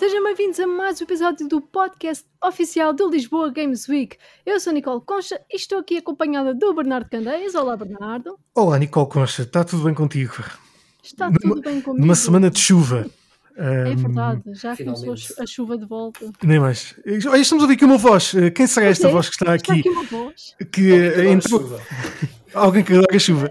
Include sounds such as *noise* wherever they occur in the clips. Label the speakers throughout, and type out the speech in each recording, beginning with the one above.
Speaker 1: Sejam bem-vindos a mais um episódio do podcast oficial do Lisboa Games Week. Eu sou Nicole Concha e estou aqui acompanhada do Bernardo Candeias. Olá, Bernardo.
Speaker 2: Olá, Nicole Concha, está tudo bem contigo?
Speaker 1: Está numa, tudo bem comigo.
Speaker 2: Numa semana de chuva.
Speaker 1: É verdade, já Finalmente. começou a chuva de volta.
Speaker 2: Nem mais. Olha, estamos a ouvir aqui uma voz. Quem será esta
Speaker 1: é,
Speaker 2: voz que está aqui?
Speaker 1: Está aqui uma voz.
Speaker 2: Que entrou... *laughs* Alguém que adora chuva.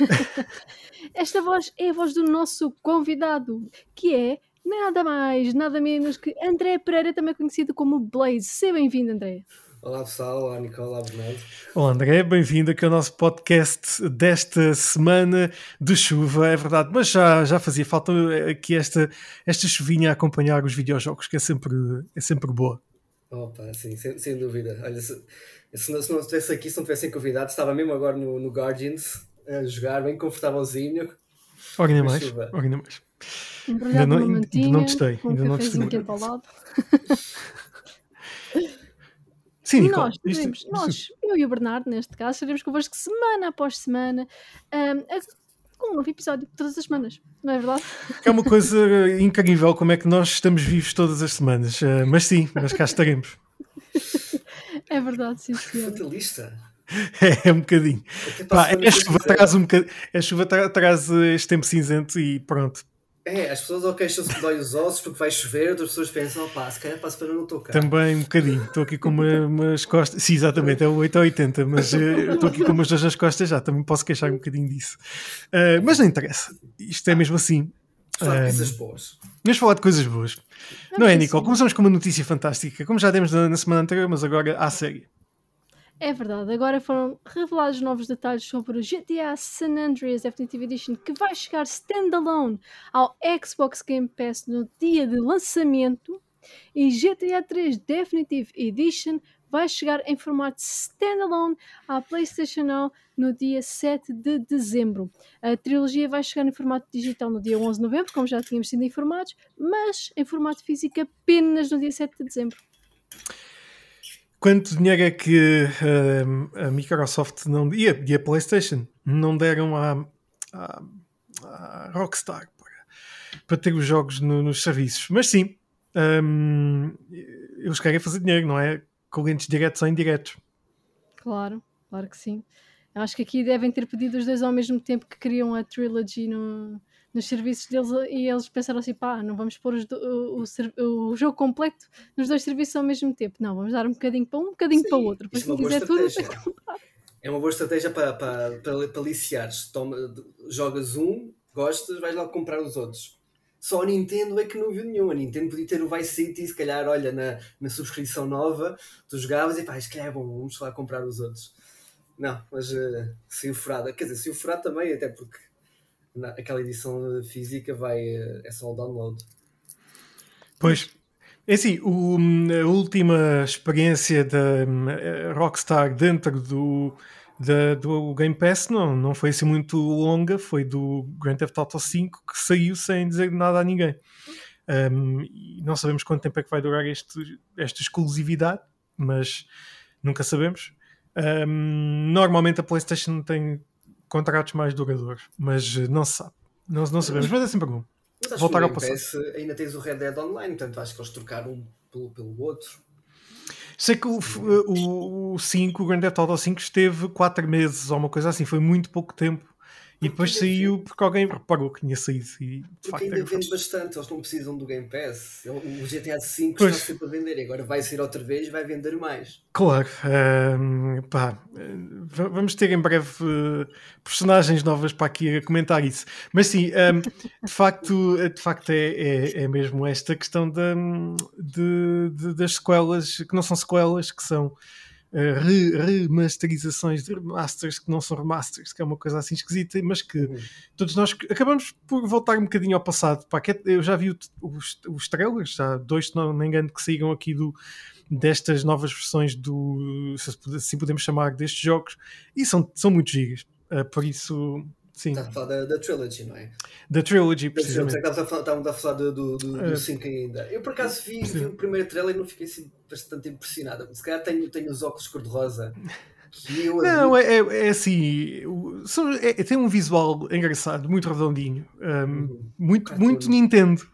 Speaker 2: *laughs*
Speaker 1: Esta voz é a voz do nosso convidado, que é nada mais, nada menos que André Pereira, também conhecido como Blaze. Seja bem-vindo, André.
Speaker 3: Olá pessoal, olá Nicole, olá Bernardo.
Speaker 2: Olá André, bem-vindo aqui ao nosso podcast desta semana de chuva, é verdade, mas já, já fazia falta aqui esta, esta chuvinha a acompanhar os videojogos, que é sempre, é sempre boa.
Speaker 3: Opa, sim, sem, sem dúvida. Olha, se, se, não, se não estivesse aqui, se não tivessem convidado, estava mesmo agora no, no Guardians a jogar, bem confortávelzinho.
Speaker 2: Ora ainda mais, ora ainda mais. Ainda não, ainda não testei, ainda não testei.
Speaker 1: Sim, Nicole, nós, teremos, isto, nós, eu e o Bernardo, neste caso, estaremos convosco semana após semana um, com um novo episódio todas as semanas, não é verdade?
Speaker 2: É uma *laughs* coisa incrível como é que nós estamos vivos todas as semanas, uh, mas sim, mas cá estaremos.
Speaker 1: é verdade, sim, senhor.
Speaker 3: Fatalista. *laughs*
Speaker 2: É, é um bocadinho. Pá, a, chuva traz um bocadinho, a chuva traz este tempo cinzento e pronto,
Speaker 3: é, as pessoas ou queixam-se que dói os ossos porque vai chover, outras pessoas pensam, opá, se calhar passo para não tocar.
Speaker 2: Também um bocadinho, estou aqui com uma, umas costas, sim, exatamente, é o 8 ou 80, mas uh, estou aqui com umas duas nas costas já, também posso queixar um bocadinho disso. Uh, mas não interessa, isto é mesmo assim.
Speaker 3: Falar de coisas boas.
Speaker 2: Vamos falar de coisas boas. Não, é, Nicole? Começamos com uma notícia fantástica, como já demos na, na semana anterior, mas agora à série.
Speaker 1: É verdade, agora foram revelados novos detalhes sobre o GTA San Andreas Definitive Edition que vai chegar standalone ao Xbox Game Pass no dia de lançamento e GTA 3 Definitive Edition vai chegar em formato standalone à PlayStation Now no dia 7 de dezembro. A trilogia vai chegar em formato digital no dia 11 de novembro, como já tínhamos sido informados, mas em formato físico apenas no dia 7 de dezembro.
Speaker 2: Quanto dinheiro é que uh, a Microsoft não, e, a, e a PlayStation não deram à, Rockstar para, para, ter os jogos no, nos serviços? Mas sim, um, eles querem fazer dinheiro, não é? Clientes diretos ou indiretos.
Speaker 1: Claro, claro que sim. Acho que aqui devem ter pedido os dois ao mesmo tempo que queriam a Trilogy no, nos serviços deles e eles pensaram assim, pá, não vamos pôr os, o, o, o, jogo completo nos dois serviços ao mesmo tempo. Não, vamos dar um bocadinho para um, um bocadinho Sim, para o outro. Depois,
Speaker 3: se quiser tudo, É uma boa estratégia para, para, para, para aliciares. Toma, jogas um, gostas, vais lá comprar os outros. Só a Nintendo é que não viu nenhum. A Nintendo podia ter o Vice City, se calhar, olha, na, na subscrição nova, tu jogavas e pá, se calhar é bom, vamos lá comprar os outros. Não, mas uh, saiu furada. Quer dizer, saiu furado também, até porque aquela edição física vai eh, é só o download.
Speaker 2: Pois, é assim, o, a última experiência da eh, Rockstar dentro do, da, do Game Pass não, não foi assim muito longa, foi do Grand Theft Auto 5 que saiu sem dizer nada a ninguém. Um, não sabemos quanto tempo é que vai durar este, esta exclusividade, mas nunca sabemos. Um, normalmente a PlayStation tem contratos mais duradouros, mas eh, não se sabe. Não, não sabemos, mas é sempre bom.
Speaker 3: Mas Voltar ao passado. ainda tens o Red Dead Online, portanto acho que eles trocaram um pelo, pelo outro.
Speaker 2: Sei que o, o, o 5, o Grand Theft Auto 5 esteve 4 meses ou uma coisa assim, foi muito pouco tempo e depois saiu porque alguém reparou que tinha saído. E, de
Speaker 3: porque facto, ainda vende bastante, eles não precisam do Game Pass. O GTA V pois. está sempre a vender, agora vai sair outra vez e vai vender mais.
Speaker 2: Claro, um, pá, vamos ter em breve uh, personagens novas para aqui a comentar isso. Mas sim, um, de facto, de facto é, é, é mesmo esta questão de, de, de, das sequelas, que não são sequelas, que são remasterizações de remasters que não são remasters, que é uma coisa assim esquisita, mas que uhum. todos nós acabamos por voltar um bocadinho ao passado. Pá, é, eu já vi os, os trailers, já dois, se não me engano, que saíram aqui do, destas novas versões do, se assim podemos chamar, destes jogos, e são, são muito gigas. Uh, por isso
Speaker 3: Sim. Estás a falar da, da Trilogy, não é?
Speaker 2: Da Trilogy, precisamente.
Speaker 3: Estávamos a falar, estávamos a falar do, do, do, 5 ainda. Eu por acaso vi, vi, o primeiro trailer e não fiquei assim bastante impressionado. Se calhar tenho, tenho os óculos cor-de-rosa.
Speaker 2: Não, é, é, é assim. É, tem um visual engraçado, muito redondinho. Um, uhum. Muito, muito Nintendo.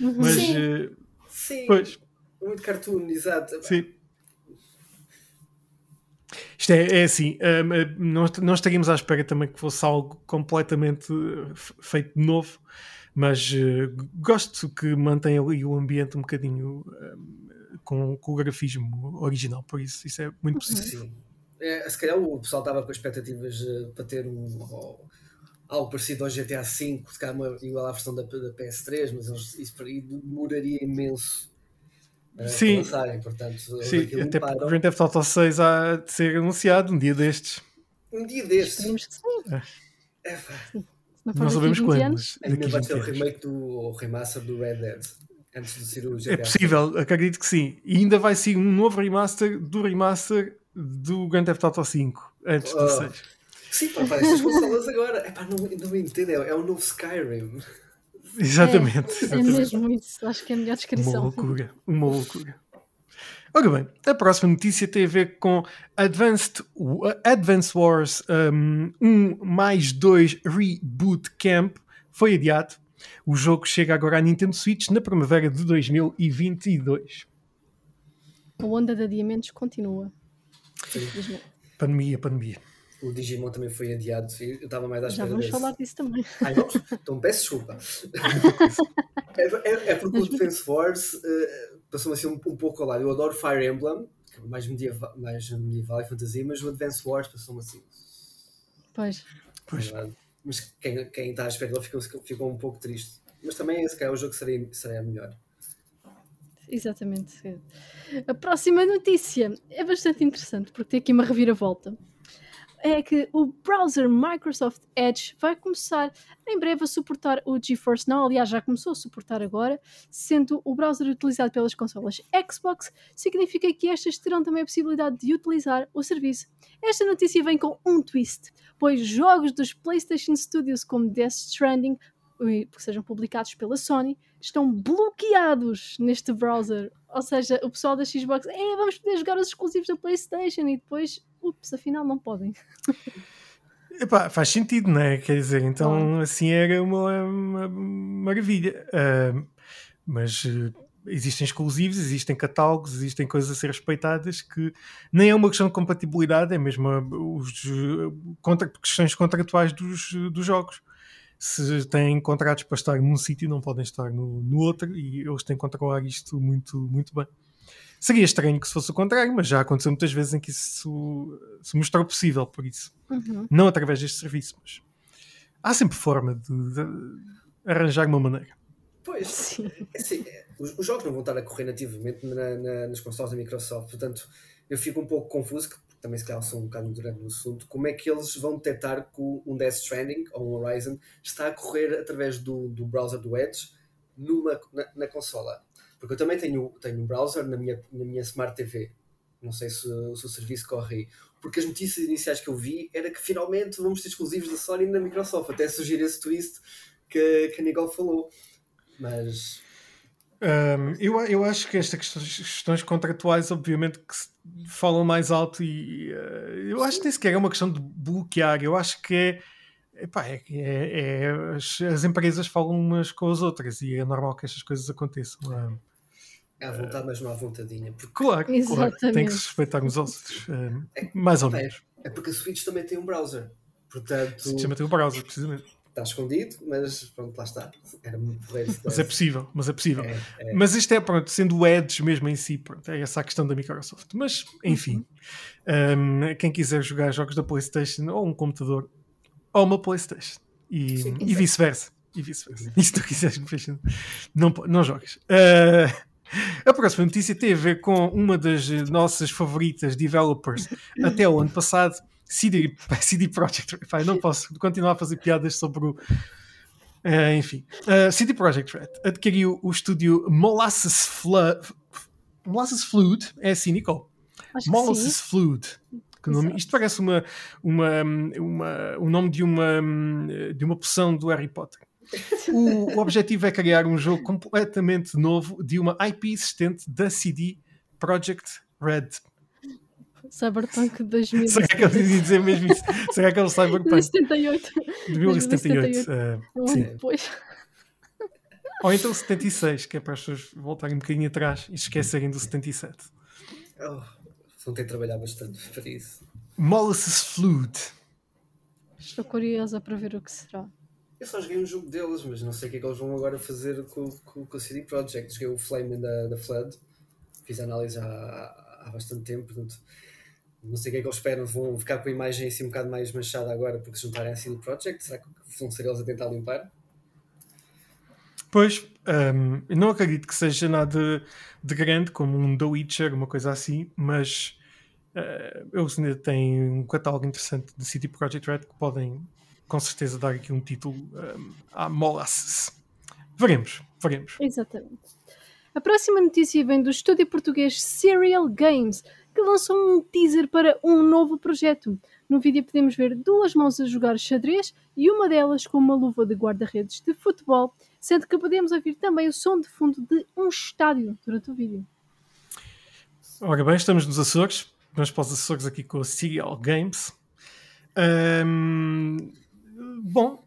Speaker 1: Uhum.
Speaker 2: Mas,
Speaker 3: Sim.
Speaker 2: eh,
Speaker 3: Sim,
Speaker 2: pois,
Speaker 3: muito cartoon, exato.
Speaker 2: sim. Isto é, é assim, eh, nós, nós estaríamos à espera também que fosse algo completamente eh, feito de novo, mas eh, gosto que mantenha ali o ambiente um bocadinho hum, com, com o grafismo original, por isso isso é muito positivo.
Speaker 3: Sim. É, se calhar o pessoal estava com expectativas eh, para ter um, ou- algo parecido ao GTA V, se calhar uma, igual à versão da, da PS3, mas eles- isso demoraria imenso
Speaker 2: Sim.
Speaker 3: para lançarem, portanto,
Speaker 2: Sim, até porque o Grand Theft Auto 6 há de ser anunciado um dia destes.
Speaker 3: Um dia destes,
Speaker 1: Esperemos que sim.
Speaker 3: é, pá,
Speaker 1: Se não,
Speaker 2: sabemos
Speaker 1: 20
Speaker 2: quando,
Speaker 1: anos.
Speaker 3: ainda vai
Speaker 2: 20
Speaker 3: ser o remake do o remaster do Red Dead antes de ser o GTA
Speaker 2: É possível, acredito que sim. E ainda vai ser um novo remaster do remaster do Grand Theft Auto 5, antes do
Speaker 3: Oh.
Speaker 2: 6.
Speaker 3: Sim, pá, para estas consolas agora. É pá, não, não me entendo, é, é o novo Skyrim. *laughs*
Speaker 2: Exatamente.
Speaker 1: É, é
Speaker 2: exatamente.
Speaker 1: mesmo isso. Acho que é a melhor
Speaker 2: Uma
Speaker 1: descrição.
Speaker 2: loucura, uma loucura. Ora bem, a próxima notícia tem a ver com Advanced, Advance Wars um, 1 mais 2 Reboot Camp foi adiado. O jogo chega agora à Nintendo Switch na primavera de 2022.
Speaker 1: A onda de adiamentos continua.
Speaker 3: Sim.
Speaker 2: Pandemia, pandemia.
Speaker 3: O Digimon também foi adiado. Eu estava mais à
Speaker 1: Já
Speaker 3: espera
Speaker 1: vamos
Speaker 3: desse.
Speaker 1: falar disso também. *laughs*
Speaker 3: Ai, vamos? Então peço desculpa. *laughs* é, é, é porque o Defense Force eh, passou-me assim um, um pouco ao lado. Eu adoro Fire Emblem, que é mais medieval, mais medieval e fantasia, mas o Advance Wars passou-me assim.
Speaker 1: Pois.
Speaker 2: Pois.
Speaker 3: verdade. Mas quem, quem está à espera dele ficou, ficou um pouco triste. Mas também, se calhar, o jogo seria, seria melhor.
Speaker 1: Exatamente. A próxima notícia é bastante interessante porque tem aqui uma reviravolta. É que o browser Microsoft Edge vai começar em breve a suportar o GeForce Now. Aliás, já começou a suportar agora, sendo o browser utilizado pelas consolas Xbox, significa que estas terão também a possibilidade de utilizar o serviço. Esta notícia vem com um twist, pois jogos dos PlayStation Studios como Death Stranding eh, que sejam publicados pela Sony estão bloqueados neste browser. Ou seja, o pessoal da Xbox, é, vamos poder jogar os exclusivos da PlayStation e depois, ups, afinal não podem. *laughs*
Speaker 2: Epá, faz sentido, não é? Quer dizer, então assim era uma, uma maravilha. Ah, mas eh, existem exclusivos, existem catálogos, existem coisas a ser respeitadas que nem é uma questão de compatibilidade, é mesmo a- os eh, contra, questões contratuais dos, dos jogos. Se têm contratos para estar num sítio, não podem estar no, no outro e eles têm que controlar isto muito, muito bem. Seria estranho que se fosse o contrário, mas já aconteceu muitas vezes em que isso se mostrou possível, por isso
Speaker 1: Uhum.
Speaker 2: não através deste serviço, mas há sempre forma de, de arranjar uma maneira.
Speaker 3: Pois,
Speaker 1: Sim.
Speaker 3: é assim, os, os jogos não vão estar a correr nativamente na- na- nas consoles da Microsoft, portanto, eu fico um pouco confuso, que também se calhar sou um bocado durante no assunto, como é que eles vão detectar que um Death Stranding ou um Horizon está a correr através do, do browser do Edge numa, na, na consola. Porque eu também tenho, tenho um browser na minha, na minha Smart TV. Não sei se, se o serviço corre aí. Porque as notícias iniciais que eu vi era que finalmente vamos ter exclusivos da Sony na Microsoft. Até surgir esse twist que, que a Nicole falou. Mas
Speaker 2: Um, eu, eu acho que estas questões, questões contratuais, obviamente, que se falam mais alto e uh, eu acho que nem sequer é uma questão de bloquear, eu acho que é. Epá, é, é, é as, as empresas falam umas com as outras e é normal que estas coisas aconteçam. Um,
Speaker 3: é à vontade, mas não à vontadinha. Porque,
Speaker 2: claro, claro, tem que se respeitar uns aos outros, um, mais ou
Speaker 3: é,
Speaker 2: menos.
Speaker 3: é porque a Switch também tem um browser. Portanto,
Speaker 2: Se chama o browser, precisamente.
Speaker 3: Está escondido, mas pronto, lá está. Era muito porreiro.
Speaker 2: Mas é possível, mas é possível.
Speaker 3: É, é.
Speaker 2: Mas isto é, pronto, sendo o Edge mesmo em si, pronto, é essa a questão da Microsoft. Mas, enfim, um, quem quiser jogar jogos da PlayStation ou um computador ou uma PlayStation e,
Speaker 3: Sim,
Speaker 2: e vice-versa. E vice-versa. E se tu quiseres que feche, não, não jogues. Uh, a próxima notícia tem a ver com uma das nossas favoritas developers até o ano passado, CD, CD Projekt. Red. Eu não posso continuar a fazer piadas sobre o. Uh, enfim, uh, CD Projekt Red adquiriu o estúdio Molasses Flood. Molasses Flood? É assim, Nicole?
Speaker 1: Acho
Speaker 2: Molasses
Speaker 1: Exato.
Speaker 2: isto parece uma, uma, uma, o nome de uma, de uma poção do Harry Potter. O, o *laughs* objetivo é criar um jogo completamente novo de uma IP existente da CD Projekt Red.
Speaker 1: Cyberpunk 2000.
Speaker 2: Será que eu ia dizer mesmo isso? Será que é o Cyberpunk
Speaker 1: 78.
Speaker 2: 2078?
Speaker 1: 2078.
Speaker 2: Uh, sim.
Speaker 1: depois.
Speaker 2: Ou então 76, que é para as pessoas voltarem um bocadinho atrás e se esquecerem do 77.
Speaker 3: Oh, vão ter que trabalhar bastante para isso.
Speaker 2: Molasses Flood.
Speaker 1: Estou curiosa para ver o que será.
Speaker 3: Eu só joguei um jogo deles, mas não sei o que é que eles vão agora fazer com, com, com o CD Projekt. Joguei o Flame da, da Flood, fiz a análise há, há bastante tempo, portanto, não sei o que é que eles esperam. Vão ficar com a imagem assim um bocado mais manchada agora porque se juntarem a CD Projekt. Será que vão ser eles a tentar limpar?
Speaker 2: Pois, um, não acredito que seja nada de grande, como um The Witcher, uma coisa assim, mas uh, eles ainda têm um catálogo interessante de City Project Red que podem, com certeza, dar aqui um título um, à Molasses. Veremos, veremos.
Speaker 1: Exatamente. A próxima notícia vem do estúdio português Serial Games, lançou um teaser para um novo projeto. No vídeo podemos ver duas mãos a jogar xadrez e uma delas com uma luva de guarda-redes de futebol sendo que podemos ouvir também o som de fundo de um estádio durante o vídeo.
Speaker 2: Ora bem, estamos nos Açores, vamos para os Açores aqui com a Serial Games. Um, bom,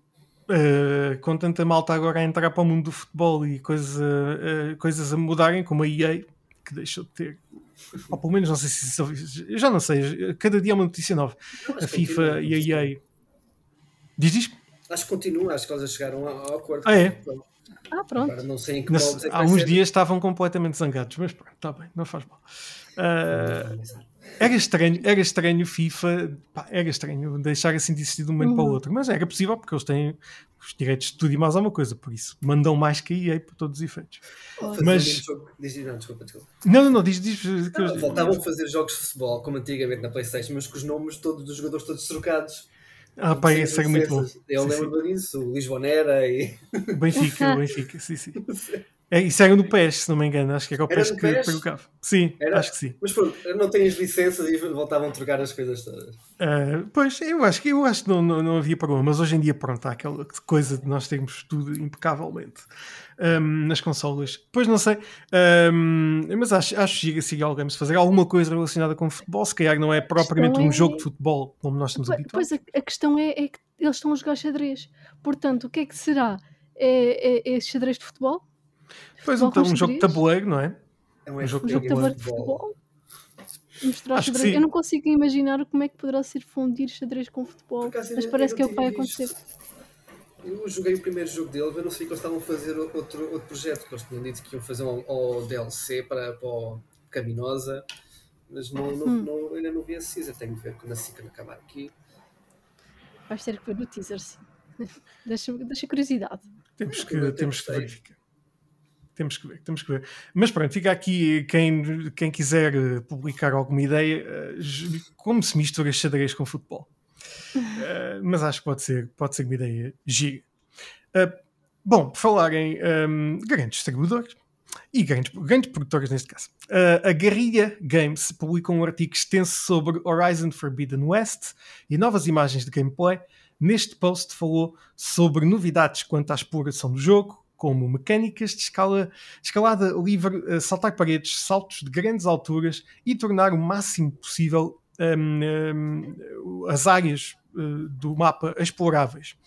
Speaker 2: uh, com tanta malta agora a entrar para o mundo do futebol e coisa, uh, coisas a mudarem, como a EA, que deixou de ter ou pelo menos não sei se eu já não sei, cada dia é uma notícia nova. A FIFA e a EA. Diz isto?
Speaker 3: Acho que continua, acho que eles já chegaram ao acordo.
Speaker 2: Ah, é?
Speaker 1: Ah, pronto.
Speaker 3: Agora não sei em que
Speaker 2: Nas,
Speaker 3: é que
Speaker 2: Há uns ser. dias estavam completamente zangados, mas pronto, está bem, não faz mal. Uh, era estranho, era estranho FIFA, pá, era estranho deixar assim de existir de um momento uhum. para o uhum. outro, mas era possível porque eles têm os direitos de tudo e mais alguma coisa, por isso mandam mais que a EA por todos os efeitos.
Speaker 3: Mas... Diz, não, desculpa, desculpa.
Speaker 2: Não, não, não, diz, diz.
Speaker 3: Não, voltavam a fazer jogos de futebol como antigamente na PlayStation, mas com os nomes todos dos jogadores todos trocados.
Speaker 2: Ah, pá, isso é muito bom.
Speaker 3: Eu lembro disso, o Lisbonera e.
Speaker 2: Benfica, o *laughs* Benfica, sim, sim. É, isso era no PES, se não me engano. Acho que era o PES que pegava. Sim, era? acho que sim.
Speaker 3: Mas pronto, não têm as licenças e voltavam a trocar as coisas todas.
Speaker 2: Uh, pois, eu acho que, eu acho que não, não, não, havia problema, mas hoje em dia, pronto, há aquela coisa de nós termos tudo impecavelmente um, nas consolas. Pois não sei, um, mas acho, acho que Serial Games fazer alguma coisa relacionada com futebol, se calhar não é propriamente um é... jogo de futebol como nós estamos habituados.
Speaker 1: Pois a, a questão é, é, que eles estão a jogar xadrez. Portanto, o que é que será? É, é, é xadrez de futebol?
Speaker 2: Pois um, um jogo de tabuleiro, não é?
Speaker 3: É um, um
Speaker 1: jogo de tabuleiro de futebol. Mostrar xadrez. Eu não consigo imaginar como é que poderá ser fundir xadrez com futebol, mas parece que é o que vai acontecer.
Speaker 3: Eu joguei o primeiro jogo dele, mas não sei que eles estavam a fazer outro, outro projeto, que eles tinham dito que iam fazer um, um DLC para, para o Caminosa, mas não, não, hum. não, ainda não vi a teaser, tenho que ver quando a Sica acabar aqui.
Speaker 1: Vais ter que ver no teaser, sim. *laughs* deixa, deixa curiosidade.
Speaker 2: Temos que, temos que verificar. Temos que ver, temos que ver. Mas pronto, fica aqui quem, quem quiser eh, publicar alguma ideia, eh, como se mistura xadrez com futebol. Uh, *laughs* mas acho que pode ser, pode ser uma ideia gira. Uh, bom, por falar em um, grandes distribuidores e grandes, grandes produtores neste caso, uh, a Guerrilla Games publicou um artigo extenso sobre Horizon Forbidden West e novas imagens de gameplay. Neste post falou sobre novidades quanto à exploração do jogo, como mecânicas de escala, escalada livre, saltar paredes, saltos de grandes alturas e tornar o máximo possível um, um, as áreas uh, do mapa exploráveis.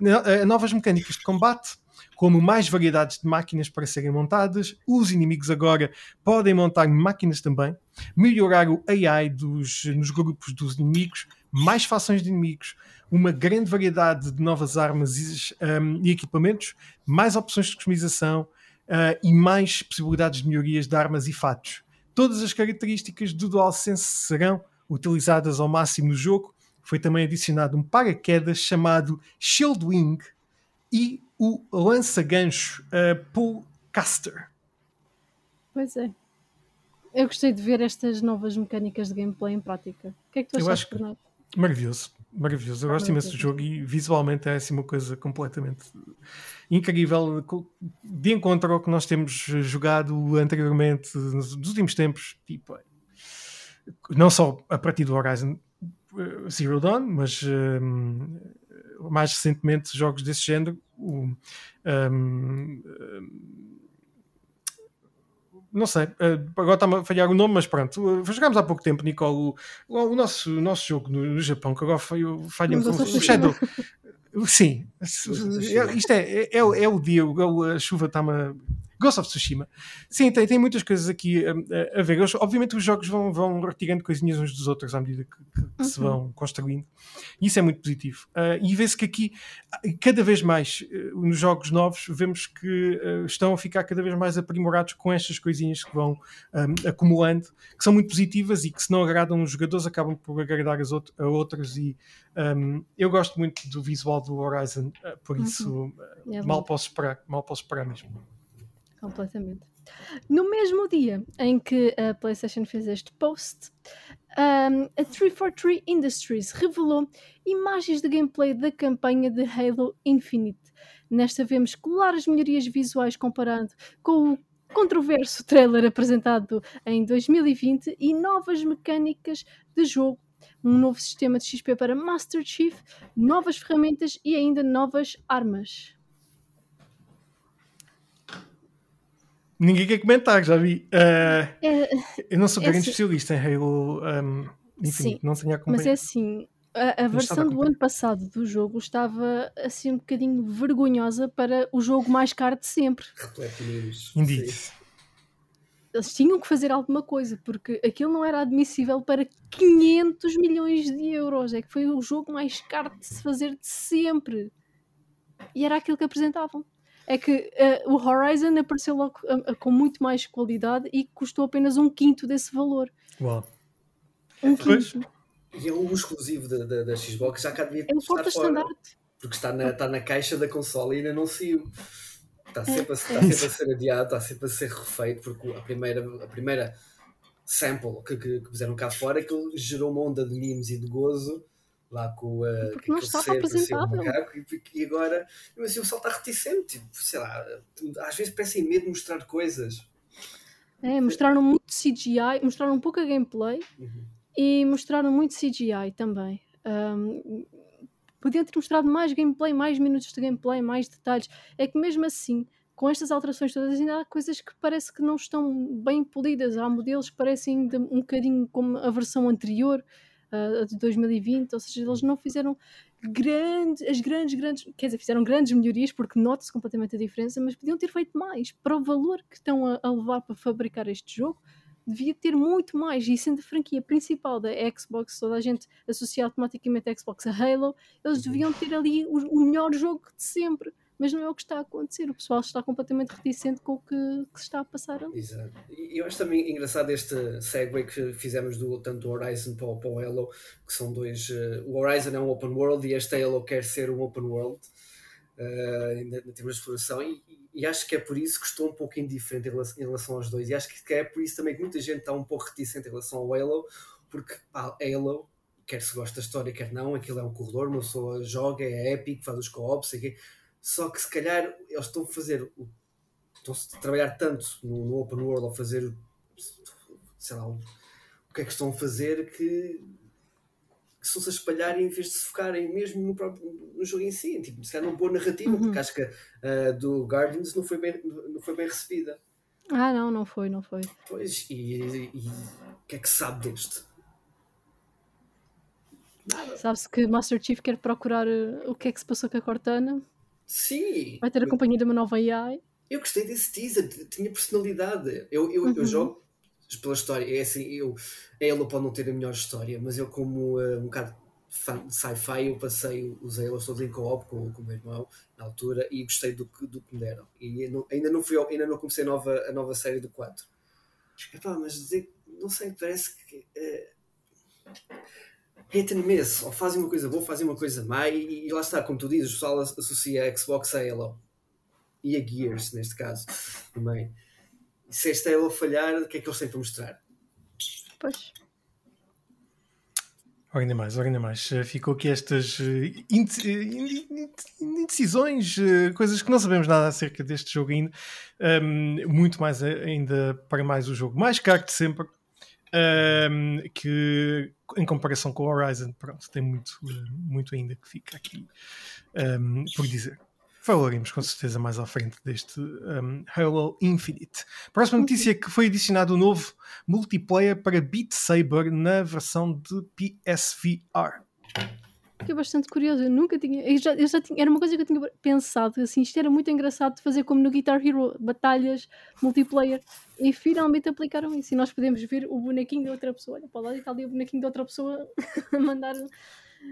Speaker 2: Uh, novas mecânicas de combate, como mais variedades de máquinas para serem montadas, os inimigos agora podem montar máquinas também, melhorar o AI dos, nos grupos dos inimigos, mais fações de inimigos, uma grande variedade de novas armas um, e equipamentos, mais opções de customização uh, e mais possibilidades de melhorias de armas e fatos. Todas as características do DualSense serão utilizadas ao máximo no jogo. Foi também adicionado um paraquedas chamado Shieldwing e o lança-gancho uh, Pullcaster.
Speaker 1: Pois é. Eu gostei de ver estas novas mecânicas de gameplay em prática. O que é que tu achaste, Bernardo?
Speaker 2: Maravilhoso, maravilhoso. Eu gosto imenso do jogo e visualmente é assim uma coisa completamente incrível de encontro ao que nós temos jogado anteriormente nos últimos tempos. Tipo, não só a partir do Horizon eh, Zero Dawn, mas um, mais recentemente jogos desse género. Um, um, não sei, eh, agora está-me a falhar o nome, mas pronto, jogámos há pouco tempo, Nicole, o, o nosso, o nosso jogo no, no Japão, que agora foi, falha-me o Shadow. Sim, isto é, é, é, é o dia, a chuva está-me a Ghost of Tsushima. Sim, tem, tem muitas coisas aqui a, a, ver. Obviamente os jogos vão, vão retirando coisinhas uns dos outros à medida que, que, que uhum. se vão construindo. Isso é muito positivo. Uh, e vê-se que aqui, cada vez mais, uh, nos jogos novos, vemos que uh, estão a ficar cada vez mais aprimorados com estas coisinhas que vão um, acumulando, que são muito positivas e que se não agradam os jogadores, acabam por agradar as out a outros. E um, eu gosto muito do visual do Horizon, por uhum. isso é mal posso esperar, mal posso esperar mesmo.
Speaker 1: Completamente. No mesmo dia em que a PlayStation fez este post, um, a 343 Industries revelou imagens de gameplay da campanha de Halo Infinite. Nesta vemos claras melhorias visuais comparado com o controverso trailer apresentado em 2020 e novas mecânicas de jogo, um novo sistema de XP para Master Chief, novas ferramentas e ainda novas armas.
Speaker 2: Ninguém quer comentar, já vi. Uh, é, eu não sou grande assim, especialista em Halo um, Infinite, não tenho
Speaker 1: acompanhado. Mas é assim, a, a versão do ano passado do jogo estava assim um bocadinho vergonhosa para o jogo mais caro de sempre.
Speaker 2: Indeed.
Speaker 1: Eles tinham que fazer alguma coisa, porque aquilo não era admissível para 500 milhões de euros. É que foi o jogo mais caro de se fazer de sempre. E era aquilo que apresentavam é que uh, o Horizon apareceu logo uh, com muito mais qualidade e custou apenas um quinto desse valor.
Speaker 2: Uau!
Speaker 1: Um quinto.
Speaker 3: E é um exclusivo da, da, da Xbox, já cá devia
Speaker 1: é um estar fora.
Speaker 3: Porque está na, está na caixa da consola e ainda não saiu. Está sempre, a, está sempre a ser adiado, está sempre a ser refeito, porque a primeira, a primeira sample que, que, que puseram cá fora que gerou uma onda de memes e de gozo lá com
Speaker 1: uh, Porque não estava apresentável.
Speaker 3: Macaco, e, e, agora assim, o pessoal está reticente, tipo, sei lá, às vezes parecem medo de mostrar coisas.
Speaker 1: É, mostraram muito CGI, mostraram um pouco a gameplay uhum. e mostraram muito CGI também. Um, podiam ter mostrado mais gameplay, mais minutos de gameplay, mais detalhes. É que mesmo assim, com estas alterações todas, ainda há coisas que parece que não estão bem polidas. Há modelos que parecem um bocadinho como a versão anterior uh, de 2020, ou seja, eles não fizeram grandes, as grandes, grandes, quer dizer, fizeram grandes melhorias porque nota-se completamente a diferença, mas podiam ter feito mais. Para o valor que estão a, a levar para fabricar este jogo devia ter muito mais, e sendo a franquia principal da Xbox, toda a gente associa automaticamente a Xbox a Halo, eles deviam ter ali o, o melhor jogo de sempre mas não é o que está a acontecer. O pessoal está completamente reticente com o que, que se está a passar ali.
Speaker 3: Exato. E eu acho também engraçado este segue que fizemos do tanto do Horizon para o, para o Halo, que são dois. Uh, o Horizon é um open world e este Halo quer ser um open world uh, em, termos de exploração. E, e, acho que é por isso que estou um pouco indiferente em relação, em relação, aos dois. E acho que é por isso também que muita gente está um pouco reticente em relação ao Halo, porque pá, Halo quer se gosta da história, quer não, aquilo é um corredor, uma pessoa joga, é épico, faz os co-ops, só que se calhar eles estão a fazer estão a trabalhar tanto no, no, open world a fazer sei lá o, o que é que estão a fazer que, que estão-se a espalhar em vez de se focarem mesmo no, próprio, no jogo em si, tipo, se calhar numa boa narrativa, uhum. porque acho que a uh, do Guardians não foi, bem, não foi bem recebida.
Speaker 1: Ah, não, não foi, não foi.
Speaker 3: Pois, e o que é que se sabe deste?
Speaker 1: Sabe-se que Master Chief quer procurar uh, o que é que se passou com a Cortana
Speaker 3: Sim.
Speaker 1: Vai ter a companhia de uma nova AI.
Speaker 3: Eu gostei desse teaser, tinha personalidade. Eu, eu, uhum. eu jogo pela história. É assim, eu, ela pode não ter a melhor história, mas eu, como uh, um bocado fã de sci-fi, eu passei os Halo todos em co-op com, com o meu irmão na altura e gostei do, do que me deram. E não, ainda, não fui, ainda não comecei a nova, a nova série do 4. Epá, mas dizer, não sei, parece que. Uh, hit and miss, ou fazem uma coisa boa, fazem uma coisa má, e, e lá está, como tu dizes, o pessoal associa a Xbox a Halo e a Gears, neste caso, também. E se este Halo falhar, o que é que eles têm para mostrar?
Speaker 1: Pois.
Speaker 2: Ora ainda mais, ora ainda mais. Eh, ficou aqui estas eh, eh, indecisões, coisas que não sabemos nada acerca deste jogo ainda. Um, muito mais ainda para mais o jogo mais caro de sempre um, que em comparação com o Horizon, pronto, tem muito, muito ainda que fica aqui um, por dizer. Falaremos com certeza mais à frente deste um, Halo Infinite. Próxima notícia é que foi adicionado o um novo multiplayer para Beat Saber na versão de PSVR.
Speaker 1: Fiquei bastante curiosa. Eu nunca tinha. Eu já, eu já tinha era uma coisa que eu tinha pensado. Assim, isto era muito engraçado de fazer como no Guitar Hero batalhas multiplayer. E finalmente aplicaram isso. E nós podemos ver o bonequinho de outra pessoa. Olha para lá e está ali o bonequinho de outra pessoa *laughs* a mandar.